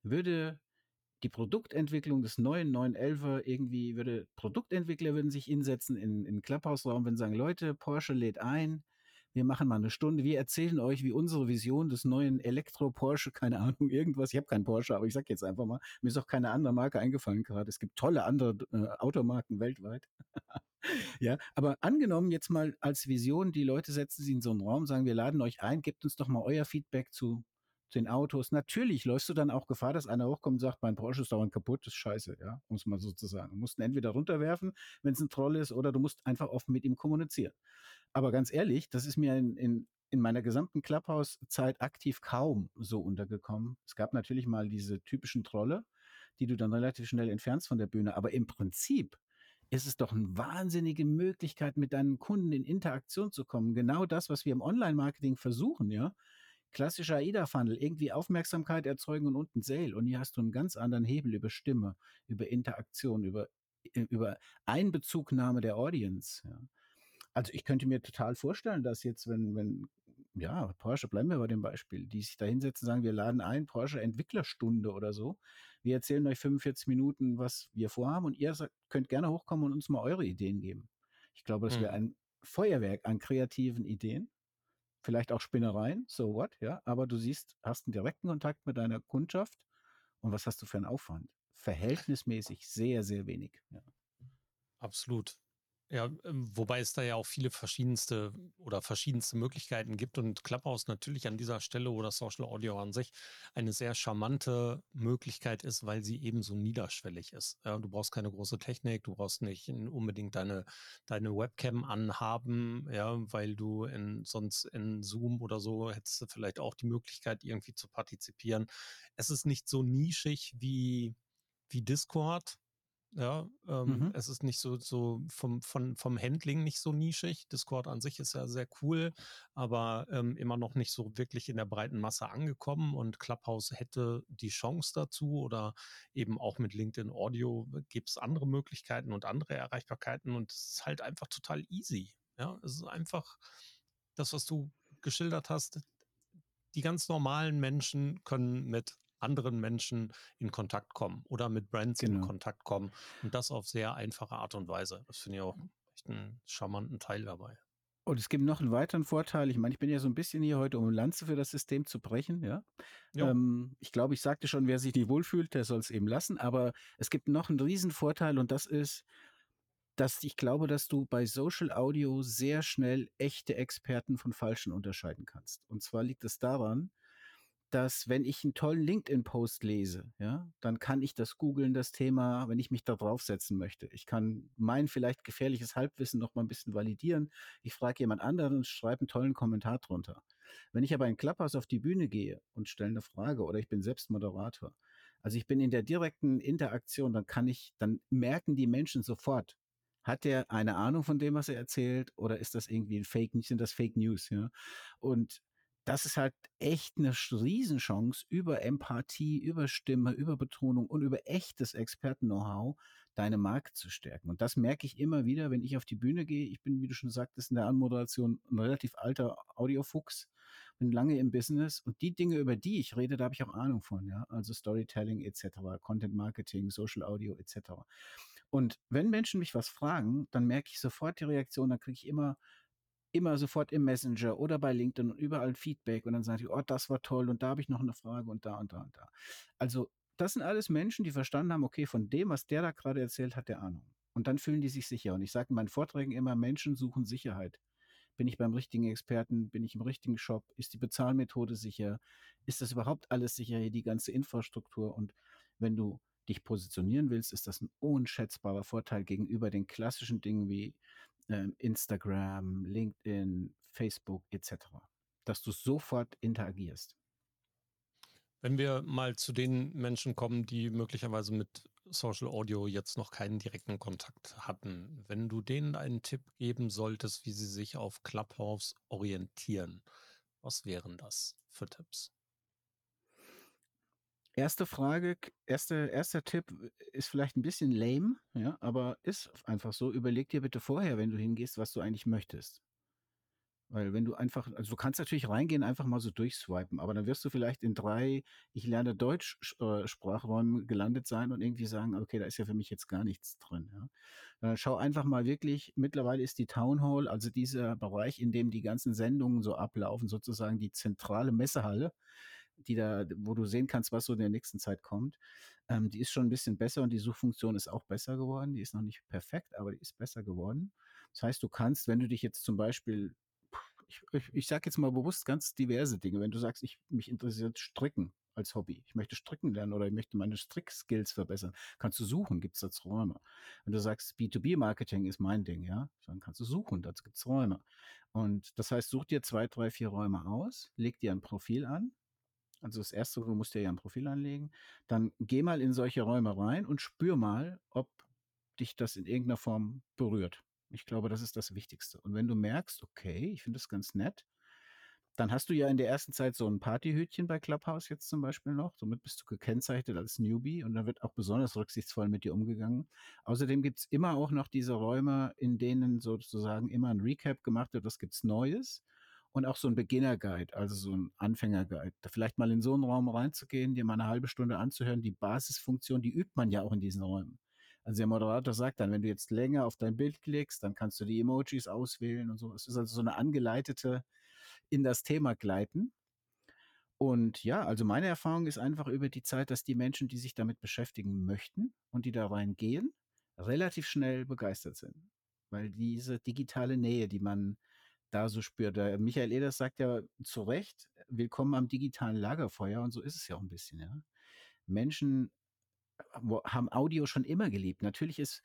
Speaker 4: würde die Produktentwicklung des neuen 911er irgendwie, würde Produktentwickler würden sich hinsetzen in, in Clubhouse-Raum, würden sagen, Leute, Porsche lädt ein, wir machen mal eine Stunde, wir erzählen euch, wie unsere Vision des neuen Elektro-Porsche, keine Ahnung, irgendwas, ich habe keinen Porsche, aber ich sage jetzt einfach mal, mir ist auch keine andere Marke eingefallen gerade. Es gibt tolle andere äh, Automarken weltweit. ja, aber angenommen jetzt mal als Vision, die Leute setzen sie in so einen Raum, sagen, wir laden euch ein, gebt uns doch mal euer Feedback zu den Autos. Natürlich läufst du dann auch Gefahr, dass einer hochkommt und sagt, mein Porsche ist dauernd kaputt, das ist scheiße, ja, um es mal so zu sagen. Du musst ihn entweder runterwerfen, wenn es ein Troll ist, oder du musst einfach offen mit ihm kommunizieren. Aber ganz ehrlich, das ist mir in, in, in meiner gesamten Clubhouse-Zeit aktiv kaum so untergekommen. Es gab natürlich mal diese typischen Trolle, die du dann relativ schnell entfernst von der Bühne. Aber im Prinzip ist es doch eine wahnsinnige Möglichkeit, mit deinen Kunden in Interaktion zu kommen. Genau das, was wir im Online-Marketing versuchen, ja. Klassischer AIDA-Funnel, irgendwie Aufmerksamkeit erzeugen und unten Sale. Und hier hast du einen ganz anderen Hebel über Stimme, über Interaktion, über, über Einbezugnahme der Audience. Ja. Also ich könnte mir total vorstellen, dass jetzt, wenn, wenn, ja, Porsche, bleiben wir bei dem Beispiel, die sich da hinsetzen und sagen, wir laden ein, Porsche Entwicklerstunde oder so. Wir erzählen euch 45 Minuten, was wir vorhaben und ihr könnt gerne hochkommen und uns mal eure Ideen geben. Ich glaube, das wäre mhm. ein Feuerwerk an kreativen Ideen. Vielleicht auch Spinnereien, so what, ja. Aber du siehst, hast einen direkten Kontakt mit deiner Kundschaft und was hast du für einen Aufwand? Verhältnismäßig sehr, sehr wenig. Ja.
Speaker 1: Absolut. Ja, ähm, wobei es da ja auch viele verschiedenste oder verschiedenste Möglichkeiten gibt und Clubhouse natürlich an dieser Stelle oder Social Audio an sich eine sehr charmante Möglichkeit ist, weil sie eben so niederschwellig ist. Ja, du brauchst keine große Technik, du brauchst nicht unbedingt deine, deine Webcam anhaben, ja, weil du in, sonst in Zoom oder so hättest du vielleicht auch die Möglichkeit, irgendwie zu partizipieren. Es ist nicht so nischig wie, wie Discord, ja, ähm, mhm. es ist nicht so, so vom, von, vom Handling nicht so nischig. Discord an sich ist ja sehr cool, aber ähm, immer noch nicht so wirklich in der breiten Masse angekommen und Clubhouse hätte die Chance dazu oder eben auch mit LinkedIn Audio gibt es andere Möglichkeiten und andere Erreichbarkeiten und es ist halt einfach total easy. Ja, es ist einfach das, was du geschildert hast. Die ganz normalen Menschen können mit anderen Menschen in Kontakt kommen oder mit Brands genau. in Kontakt kommen und das auf sehr einfache Art und Weise. Das finde ich auch echt einen charmanten Teil dabei.
Speaker 4: Und es gibt noch einen weiteren Vorteil. Ich meine, ich bin ja so ein bisschen hier heute, um Lanze für das System zu brechen. Ja. Ähm, ich glaube, ich sagte schon, wer sich nicht wohlfühlt, der soll es eben lassen. Aber es gibt noch einen riesen Vorteil und das ist, dass ich glaube, dass du bei Social Audio sehr schnell echte Experten von falschen unterscheiden kannst. Und zwar liegt es daran, dass wenn ich einen tollen LinkedIn-Post lese, ja, dann kann ich das googeln, das Thema, wenn ich mich da draufsetzen möchte. Ich kann mein vielleicht gefährliches Halbwissen noch mal ein bisschen validieren. Ich frage jemand anderen und schreibe einen tollen Kommentar drunter. Wenn ich aber in Clubhouse auf die Bühne gehe und stelle eine Frage oder ich bin selbst Moderator, also ich bin in der direkten Interaktion, dann kann ich, dann merken die Menschen sofort, hat der eine Ahnung von dem, was er erzählt, oder ist das irgendwie ein Fake, sind das Fake News, ja? Und das ist halt echt eine Riesenchance, über Empathie, über Stimme, über Betonung und über echtes Experten-Know-how deine Marke zu stärken. Und das merke ich immer wieder, wenn ich auf die Bühne gehe. Ich bin, wie du schon sagtest, in der Anmoderation ein relativ alter Audiofuchs, bin lange im Business und die Dinge, über die ich rede, da habe ich auch Ahnung von, ja. Also Storytelling etc., Content Marketing, Social Audio etc. Und wenn Menschen mich was fragen, dann merke ich sofort die Reaktion, dann kriege ich immer immer sofort im Messenger oder bei LinkedIn und überall Feedback und dann sage ich, oh, das war toll und da habe ich noch eine Frage und da und da und da. Also das sind alles Menschen, die verstanden haben, okay, von dem, was der da gerade erzählt, hat der Ahnung. Und dann fühlen die sich sicher. Und ich sage in meinen Vorträgen immer, Menschen suchen Sicherheit. Bin ich beim richtigen Experten? Bin ich im richtigen Shop? Ist die Bezahlmethode sicher? Ist das überhaupt alles sicher hier, die ganze Infrastruktur? Und wenn du dich positionieren willst, ist das ein unschätzbarer Vorteil gegenüber den klassischen Dingen wie Instagram, LinkedIn, Facebook etc., dass du sofort interagierst.
Speaker 1: Wenn wir mal zu den Menschen kommen, die möglicherweise mit Social Audio jetzt noch keinen direkten Kontakt hatten, wenn du denen einen Tipp geben solltest, wie sie sich auf Clubhouse orientieren, was wären das für Tipps?
Speaker 4: Erste Frage, erste, erster Tipp ist vielleicht ein bisschen lame, ja, aber ist einfach so. Überleg dir bitte vorher, wenn du hingehst, was du eigentlich möchtest. Weil wenn du einfach, also du kannst natürlich reingehen, einfach mal so durchswipen, aber dann wirst du vielleicht in drei, ich lerne Deutsch äh, Sprachräumen gelandet sein und irgendwie sagen, okay, da ist ja für mich jetzt gar nichts drin. Ja. Dann schau einfach mal wirklich, mittlerweile ist die Town Hall, also dieser Bereich, in dem die ganzen Sendungen so ablaufen, sozusagen die zentrale Messehalle, die da, wo du sehen kannst, was so in der nächsten Zeit kommt, ähm, die ist schon ein bisschen besser und die Suchfunktion ist auch besser geworden. Die ist noch nicht perfekt, aber die ist besser geworden. Das heißt, du kannst, wenn du dich jetzt zum Beispiel, ich, ich, ich sage jetzt mal bewusst ganz diverse Dinge, wenn du sagst, ich mich interessiert Stricken als Hobby, ich möchte stricken lernen oder ich möchte meine Strickskills verbessern, kannst du suchen, gibt es dazu Räume. Wenn du sagst, B2B-Marketing ist mein Ding, ja, dann kannst du suchen, dazu gibt es Räume. Und das heißt, such dir zwei, drei, vier Räume aus, leg dir ein Profil an, also das erste, du musst dir ja ein Profil anlegen. Dann geh mal in solche Räume rein und spür mal, ob dich das in irgendeiner Form berührt. Ich glaube, das ist das Wichtigste. Und wenn du merkst, okay, ich finde das ganz nett, dann hast du ja in der ersten Zeit so ein Partyhütchen bei Clubhouse jetzt zum Beispiel noch. Somit bist du gekennzeichnet als Newbie und dann wird auch besonders rücksichtsvoll mit dir umgegangen. Außerdem gibt es immer auch noch diese Räume, in denen sozusagen immer ein Recap gemacht wird, was gibt's Neues und auch so ein Beginner-Guide, also so ein Anfänger-Guide. Da vielleicht mal in so einen Raum reinzugehen, dir mal eine halbe Stunde anzuhören, die Basisfunktion, die übt man ja auch in diesen Räumen. Also der Moderator sagt dann, wenn du jetzt länger auf dein Bild klickst, dann kannst du die Emojis auswählen und so. Es ist also so eine angeleitete in das Thema gleiten. Und ja, also meine Erfahrung ist einfach über die Zeit, dass die Menschen, die sich damit beschäftigen möchten und die da reingehen, relativ schnell begeistert sind. weil diese digitale Nähe, die man da so spürt. Michael Eders sagt ja zu Recht, willkommen am digitalen Lagerfeuer und so ist es ja auch ein bisschen, ja. Menschen haben Audio schon immer geliebt. Natürlich ist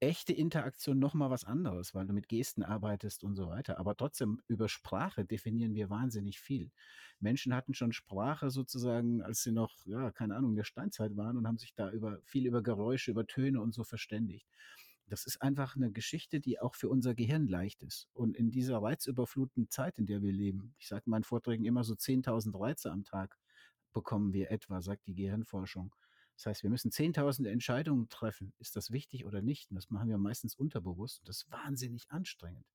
Speaker 4: echte Interaktion noch mal was anderes, weil du mit Gesten arbeitest und so weiter. Aber trotzdem über Sprache definieren wir wahnsinnig viel. Menschen hatten schon Sprache sozusagen, als sie noch, ja, keine Ahnung, in der Steinzeit waren und haben sich da über viel über Geräusche, über Töne und so verständigt. Das ist einfach eine Geschichte, die auch für unser Gehirn leicht ist. Und in dieser reizüberflutenden Zeit, in der wir leben, ich sage in meinen Vorträgen immer so 10.000 Reize am Tag bekommen wir etwa, sagt die Gehirnforschung. Das heißt, wir müssen zehntausende Entscheidungen treffen. Ist das wichtig oder nicht? Und das machen wir meistens unterbewusst. Und das ist wahnsinnig anstrengend.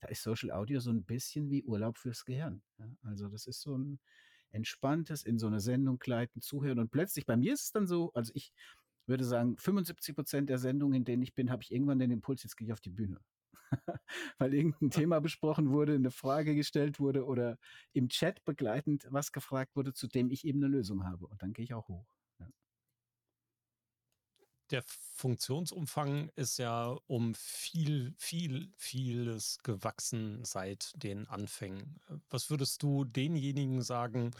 Speaker 4: Da ist Social Audio so ein bisschen wie Urlaub fürs Gehirn. Ja, also das ist so ein entspanntes, in so eine Sendung gleiten, zuhören. Und plötzlich, bei mir ist es dann so, also ich würde sagen, 75 Prozent der Sendungen, in denen ich bin, habe ich irgendwann den Impuls, jetzt gehe ich auf die Bühne. Weil irgendein Thema besprochen wurde, eine Frage gestellt wurde oder im Chat begleitend was gefragt wurde, zu dem ich eben eine Lösung habe. Und dann gehe ich auch hoch
Speaker 1: der Funktionsumfang ist ja um viel, viel, vieles gewachsen seit den Anfängen. Was würdest du denjenigen sagen,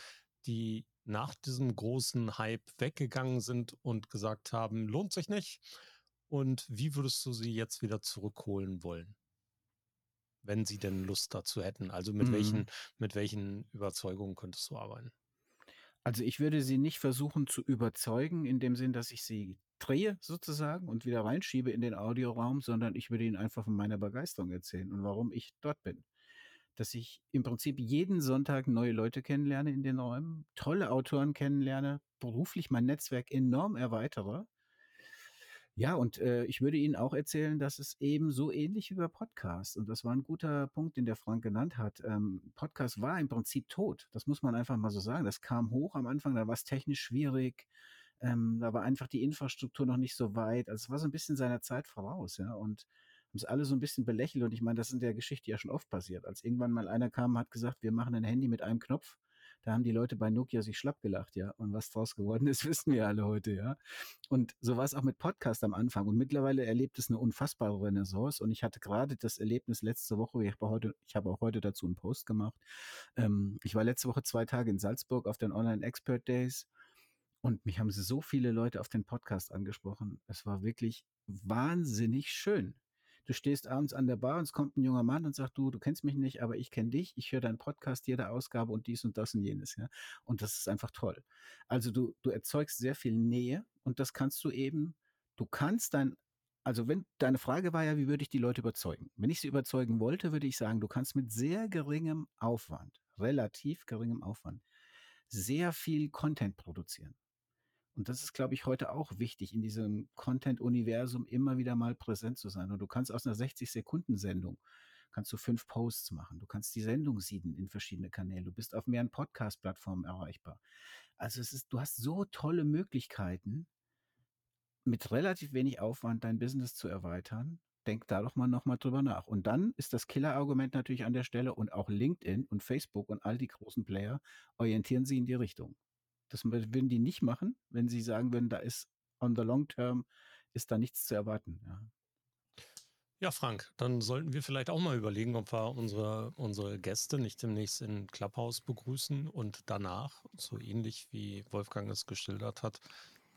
Speaker 1: die nach diesem großen Hype weggegangen sind und gesagt haben, lohnt sich nicht? Und wie würdest du sie jetzt wieder zurückholen wollen? Wenn sie denn Lust dazu hätten. Also mit mhm. welchen, mit welchen Überzeugungen könntest du arbeiten?
Speaker 4: Also ich würde sie nicht versuchen zu überzeugen, in dem Sinn, dass ich sie drehe sozusagen und wieder reinschiebe in den Audioraum, sondern ich würde Ihnen einfach von meiner Begeisterung erzählen und warum ich dort bin. Dass ich im Prinzip jeden Sonntag neue Leute kennenlerne in den Räumen, tolle Autoren kennenlerne, beruflich mein Netzwerk enorm erweitere. Ja, und äh, ich würde Ihnen auch erzählen, dass es eben so ähnlich wie bei Podcast, und das war ein guter Punkt, den der Frank genannt hat. Ähm, Podcast war im Prinzip tot. Das muss man einfach mal so sagen. Das kam hoch am Anfang, da war es technisch schwierig ähm, da war einfach die Infrastruktur noch nicht so weit. Also es war so ein bisschen seiner Zeit voraus, ja. Und es alle so ein bisschen belächelt. Und ich meine, das ist in der Geschichte ja schon oft passiert. Als irgendwann mal einer kam und hat gesagt, wir machen ein Handy mit einem Knopf, da haben die Leute bei Nokia sich schlapp gelacht, ja. Und was draus geworden ist, wissen wir alle heute, ja. Und so war es auch mit Podcast am Anfang. Und mittlerweile erlebt es eine unfassbare Renaissance. Und ich hatte gerade das Erlebnis letzte Woche, ich habe heute, ich habe auch heute dazu einen Post gemacht. Ähm, ich war letzte Woche zwei Tage in Salzburg auf den Online Expert Days und mich haben so viele Leute auf den Podcast angesprochen. Es war wirklich wahnsinnig schön. Du stehst abends an der Bar und es kommt ein junger Mann und sagt, du, du kennst mich nicht, aber ich kenne dich, ich höre deinen Podcast, jede Ausgabe und dies und das und jenes, ja. Und das ist einfach toll. Also du, du erzeugst sehr viel Nähe und das kannst du eben, du kannst dein, also wenn, deine Frage war ja, wie würde ich die Leute überzeugen? Wenn ich sie überzeugen wollte, würde ich sagen, du kannst mit sehr geringem Aufwand, relativ geringem Aufwand, sehr viel Content produzieren. Und das ist, glaube ich, heute auch wichtig, in diesem Content-Universum immer wieder mal präsent zu sein. Und du kannst aus einer 60-Sekunden-Sendung kannst du fünf Posts machen. Du kannst die Sendung sieden in verschiedene Kanäle. Du bist auf mehreren Podcast-Plattformen erreichbar. Also es ist, du hast so tolle Möglichkeiten, mit relativ wenig Aufwand dein Business zu erweitern. Denk da doch mal nochmal drüber nach. Und dann ist das Killer-Argument natürlich an der Stelle und auch LinkedIn und Facebook und all die großen Player orientieren sie in die Richtung. Das würden die nicht machen, wenn sie sagen würden, da ist on the long term ist da nichts zu erwarten. Ja.
Speaker 1: Ja, Frank, dann sollten wir vielleicht auch mal überlegen, ob wir unsere, unsere Gäste nicht demnächst in Clubhouse begrüßen und danach, so ähnlich wie Wolfgang es geschildert hat,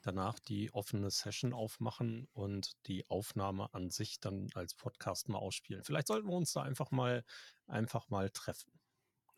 Speaker 1: danach die offene Session aufmachen und die Aufnahme an sich dann als Podcast mal ausspielen. Vielleicht sollten wir uns da einfach mal, einfach mal treffen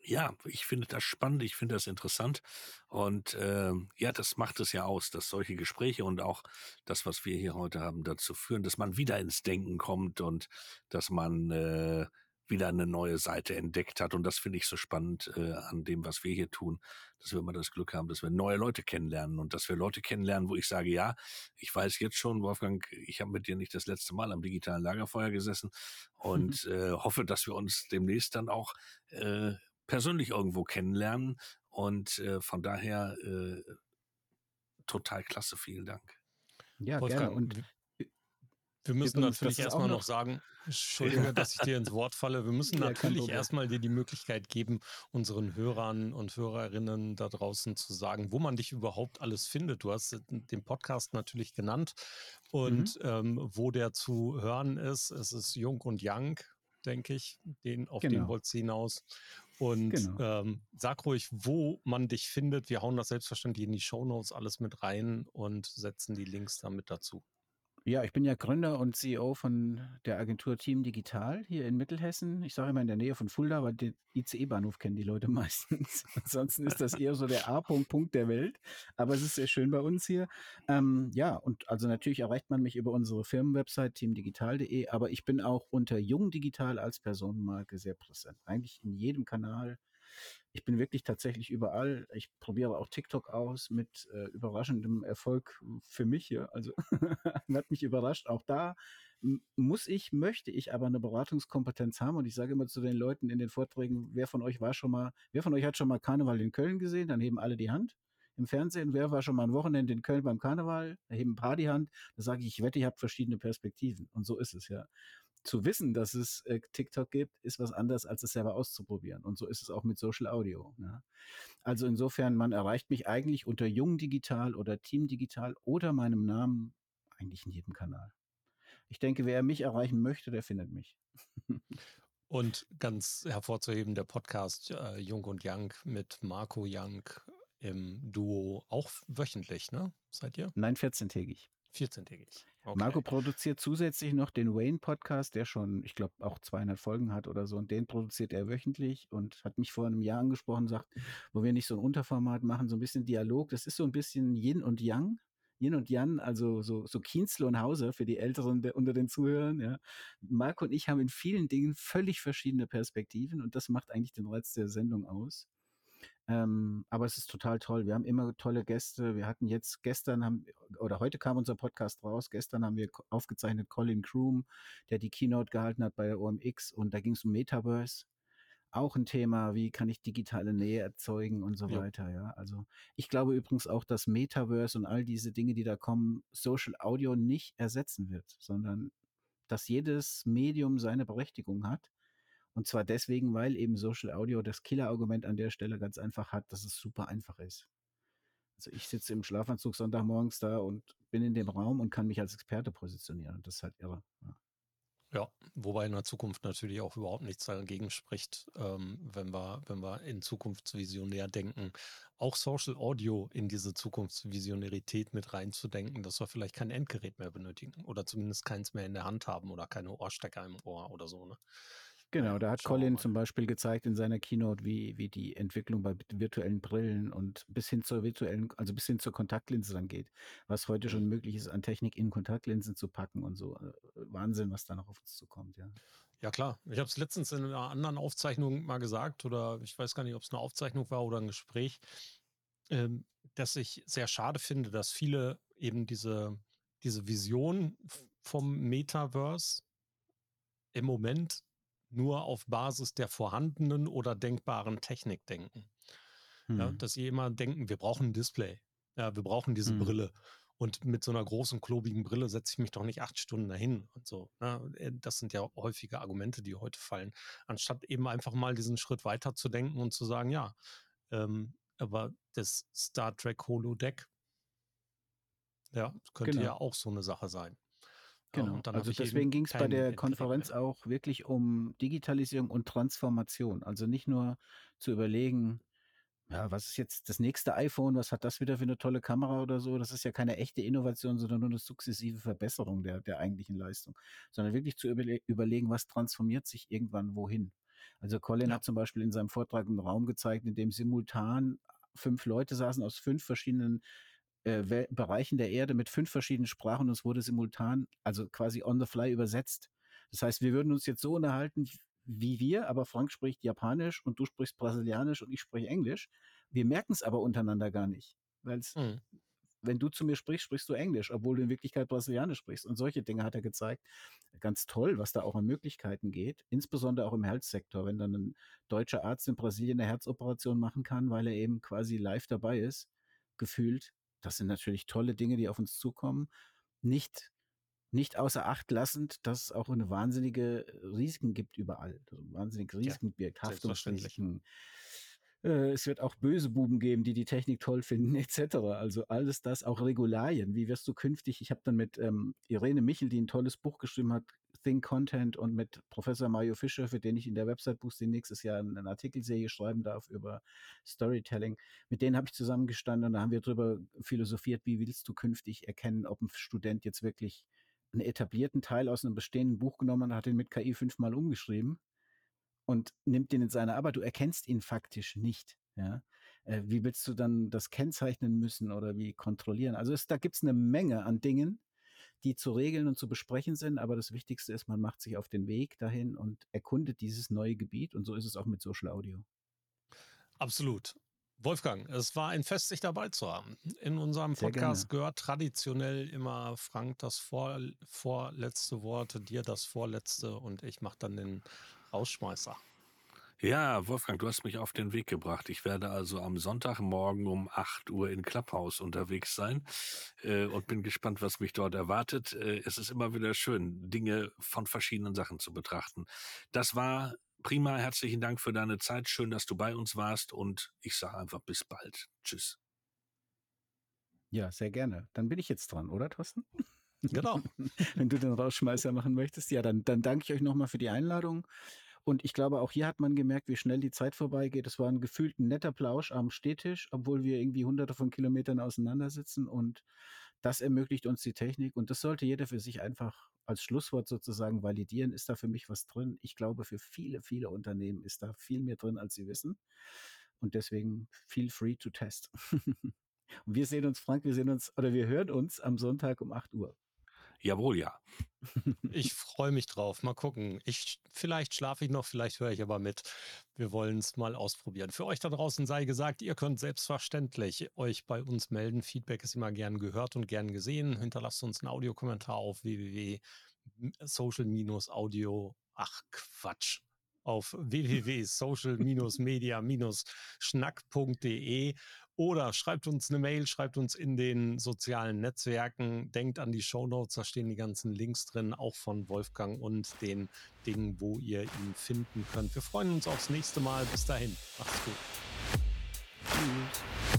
Speaker 3: ja, ich finde das spannend, ich finde das interessant. Und äh, ja, das macht es ja aus, dass solche Gespräche und auch das, was wir hier heute haben, dazu führen, dass man wieder ins Denken kommt und dass man äh, wieder eine neue Seite entdeckt hat. Und das finde ich so spannend äh, an dem, was wir hier tun, dass wir immer das Glück haben, dass wir neue Leute kennenlernen und dass wir Leute kennenlernen, wo ich sage, ja, ich weiß jetzt schon, Wolfgang, ich habe mit dir nicht das letzte Mal am digitalen Lagerfeuer gesessen und mhm. äh, hoffe, dass wir uns demnächst dann auch äh, persönlich irgendwo kennenlernen. Und äh, von daher äh, total klasse. Vielen Dank.
Speaker 4: Ja, Wolfgang, gerne. Und
Speaker 1: Wir müssen natürlich erstmal noch sagen, Entschuldige, dass ich dir ins Wort falle. Wir müssen ja, natürlich erstmal dir die Möglichkeit geben, unseren Hörern und Hörerinnen da draußen zu sagen, wo man dich überhaupt alles findet. Du hast den Podcast natürlich genannt und mhm. ähm, wo der zu hören ist. Es ist Jung und Young, denke ich, den, auf genau. den wolltest du hinaus. Und genau. ähm, sag ruhig, wo man dich findet. Wir hauen das selbstverständlich in die Shownotes alles mit rein und setzen die Links damit dazu.
Speaker 4: Ja, ich bin ja Gründer und CEO von der Agentur Team Digital hier in Mittelhessen. Ich sage immer in der Nähe von Fulda, aber den ICE-Bahnhof kennen die Leute meistens. Ansonsten ist das eher so der A-Punkt der Welt. Aber es ist sehr schön bei uns hier. Ähm, ja, und also natürlich erreicht man mich über unsere Firmenwebsite teamdigital.de, aber ich bin auch unter Jung Digital als Personenmarke sehr präsent. Eigentlich in jedem Kanal ich bin wirklich tatsächlich überall. Ich probiere auch TikTok aus mit äh, überraschendem Erfolg für mich hier. Also hat mich überrascht. Auch da muss ich, möchte ich aber eine Beratungskompetenz haben. Und ich sage immer zu den Leuten in den Vorträgen, wer von euch war schon mal, wer von euch hat schon mal Karneval in Köln gesehen? Dann heben alle die Hand im Fernsehen. Wer war schon mal ein Wochenende in Köln beim Karneval? Da heben ein paar die Hand. Da sage ich, ich wette, ihr habt verschiedene Perspektiven. Und so ist es ja zu wissen, dass es äh, TikTok gibt, ist was anderes, als es selber auszuprobieren. Und so ist es auch mit Social Audio. Ne? Also insofern, man erreicht mich eigentlich unter Jung Digital oder Team Digital oder meinem Namen eigentlich in jedem Kanal. Ich denke, wer mich erreichen möchte, der findet mich.
Speaker 1: und ganz hervorzuheben, der Podcast äh, Jung und Young mit Marco Young im Duo auch wöchentlich, ne? Seid ihr?
Speaker 4: Nein, 14-tägig.
Speaker 1: 14-tägig.
Speaker 4: Okay. Marco produziert zusätzlich noch den Wayne-Podcast, der schon, ich glaube, auch 200 Folgen hat oder so. Und den produziert er wöchentlich und hat mich vor einem Jahr angesprochen, sagt, wo wir nicht so ein Unterformat machen, so ein bisschen Dialog. Das ist so ein bisschen Yin und Yang. Yin und Jan, also so, so Kienzle und Hauser für die Älteren der, unter den Zuhörern. Ja. Marco und ich haben in vielen Dingen völlig verschiedene Perspektiven und das macht eigentlich den Reiz der Sendung aus. Ähm, aber es ist total toll. Wir haben immer tolle Gäste. Wir hatten jetzt gestern haben, oder heute kam unser Podcast raus. Gestern haben wir aufgezeichnet Colin Kroom, der die Keynote gehalten hat bei der OMX und da ging es um Metaverse. Auch ein Thema, wie kann ich digitale Nähe erzeugen und so ja. weiter, ja. Also ich glaube übrigens auch, dass Metaverse und all diese Dinge, die da kommen, Social Audio nicht ersetzen wird, sondern dass jedes Medium seine Berechtigung hat und zwar deswegen, weil eben Social Audio das Killer-Argument an der Stelle ganz einfach hat, dass es super einfach ist. Also ich sitze im Schlafanzug Sonntagmorgens da und bin in dem Raum und kann mich als Experte positionieren. Und das ist halt irre. Ja.
Speaker 1: Ja, wobei in der Zukunft natürlich auch überhaupt nichts dagegen spricht, ähm, wenn wir, wenn wir in Zukunftsvisionär denken, auch Social Audio in diese Zukunftsvisionärität mit reinzudenken, dass wir vielleicht kein Endgerät mehr benötigen oder zumindest keins mehr in der Hand haben oder keine Ohrstecker im Ohr oder so. Ne?
Speaker 4: Genau, da hat Colin zum Beispiel gezeigt in seiner Keynote, wie, wie die Entwicklung bei virtuellen Brillen und bis hin zur virtuellen, also bis hin zur Kontaktlinse dann geht. Was heute schon möglich ist, an Technik in Kontaktlinsen zu packen und so. Äh, Wahnsinn, was da noch auf uns zukommt, ja.
Speaker 1: Ja, klar. Ich habe es letztens in einer anderen Aufzeichnung mal gesagt, oder ich weiß gar nicht, ob es eine Aufzeichnung war oder ein Gespräch, ähm, dass ich sehr schade finde, dass viele eben diese, diese Vision vom Metaverse im Moment nur auf Basis der vorhandenen oder denkbaren Technik denken. Hm. Ja, dass sie immer denken, wir brauchen ein Display. Ja, wir brauchen diese hm. Brille. Und mit so einer großen, klobigen Brille setze ich mich doch nicht acht Stunden dahin und so. Ne? Äh, das sind ja häufige Argumente, die heute fallen. Anstatt eben einfach mal diesen Schritt weiter zu denken und zu sagen, ja, ähm, aber das Star Trek Holodeck, ja, könnte genau. ja auch so eine Sache sein.
Speaker 4: Genau. also deswegen ging es bei der Konferenz mehr. auch wirklich um Digitalisierung und Transformation. Also nicht nur zu überlegen, ja, was ist jetzt das nächste iPhone, was hat das wieder für eine tolle Kamera oder so? Das ist ja keine echte Innovation, sondern nur eine sukzessive Verbesserung der, der eigentlichen Leistung. Sondern wirklich zu überle überlegen, was transformiert sich irgendwann wohin. Also Colin ja. hat zum Beispiel in seinem Vortrag einen Raum gezeigt, in dem simultan fünf Leute saßen aus fünf verschiedenen äh, Bereichen der Erde mit fünf verschiedenen Sprachen und es wurde simultan, also quasi on the fly übersetzt. Das heißt, wir würden uns jetzt so unterhalten wie wir, aber Frank spricht Japanisch und du sprichst Brasilianisch und ich spreche Englisch. Wir merken es aber untereinander gar nicht, weil mhm. wenn du zu mir sprichst, sprichst du Englisch, obwohl du in Wirklichkeit Brasilianisch sprichst. Und solche Dinge hat er gezeigt. Ganz toll, was da auch an Möglichkeiten geht, insbesondere auch im Health-Sektor, wenn dann ein deutscher Arzt in Brasilien eine Herzoperation machen kann, weil er eben quasi live dabei ist, gefühlt das sind natürlich tolle Dinge, die auf uns zukommen. Nicht nicht außer Acht lassend, dass es auch eine wahnsinnige Risiken gibt überall. Also wahnsinnige Risiken ja, birgt, Haftungsrisiken. Äh, es wird auch böse Buben geben, die die Technik toll finden, etc. Also alles das, auch Regularien. Wie wirst du künftig? Ich habe dann mit ähm, Irene Michel, die ein tolles Buch geschrieben hat, Think Content, und mit Professor Mario Fischer, für den ich in der Website Boosting nächstes Jahr eine Artikelserie schreiben darf über Storytelling. Mit denen habe ich zusammengestanden und da haben wir darüber philosophiert, wie willst du künftig erkennen, ob ein Student jetzt wirklich einen etablierten Teil aus einem bestehenden Buch genommen hat, ihn mit KI fünfmal umgeschrieben und nimmt den in seine Arbeit. Du erkennst ihn faktisch nicht. Ja? Äh, wie willst du dann das kennzeichnen müssen oder wie kontrollieren? Also es, da gibt es eine Menge an Dingen, die zu regeln und zu besprechen sind, aber das Wichtigste ist, man macht sich auf den Weg dahin und erkundet dieses neue Gebiet und so ist es auch mit Social Audio.
Speaker 1: Absolut. Wolfgang, es war ein Fest, sich dabei zu haben. In unserem Podcast gehört traditionell immer Frank das vor, vorletzte Wort, dir das vorletzte und ich mache dann den Rausschmeißer.
Speaker 3: Ja, Wolfgang, du hast mich auf den Weg gebracht. Ich werde also am Sonntagmorgen um 8 Uhr in Clubhouse unterwegs sein äh, und bin gespannt, was mich dort erwartet. Äh, es ist immer wieder schön, Dinge von verschiedenen Sachen zu betrachten. Das war prima. Herzlichen Dank für deine Zeit. Schön, dass du bei uns warst und ich sage einfach bis bald. Tschüss.
Speaker 4: Ja, sehr gerne. Dann bin ich jetzt dran, oder Thorsten?
Speaker 1: Genau.
Speaker 4: Wenn du den Rausschmeißer machen möchtest. Ja, dann, dann danke ich euch nochmal für die Einladung. Und ich glaube, auch hier hat man gemerkt, wie schnell die Zeit vorbeigeht. Es war ein gefühlt netter Plausch am Stehtisch, obwohl wir irgendwie hunderte von Kilometern auseinandersitzen. Und das ermöglicht uns die Technik. Und das sollte jeder für sich einfach als Schlusswort sozusagen validieren. Ist da für mich was drin? Ich glaube, für viele, viele Unternehmen ist da viel mehr drin, als sie wissen. Und deswegen feel free to test. Und wir sehen uns, Frank, wir sehen uns oder wir hören uns am Sonntag um 8 Uhr.
Speaker 3: Jawohl, ja.
Speaker 1: Ich freue mich drauf. Mal gucken. Ich, vielleicht schlafe ich noch, vielleicht höre ich aber mit. Wir wollen es mal ausprobieren. Für euch da draußen sei gesagt, ihr könnt selbstverständlich euch bei uns melden. Feedback ist immer gern gehört und gern gesehen. Hinterlasst uns einen Audiokommentar auf www.social-audio. Ach Quatsch auf www.social-media-schnack.de oder schreibt uns eine Mail, schreibt uns in den sozialen Netzwerken, denkt an die Show Notes, da stehen die ganzen Links drin, auch von Wolfgang und den Dingen, wo ihr ihn finden könnt. Wir freuen uns aufs nächste Mal. Bis dahin, macht's gut. Tschüss.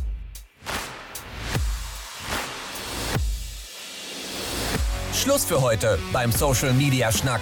Speaker 2: Schluss für heute beim Social Media Schnack.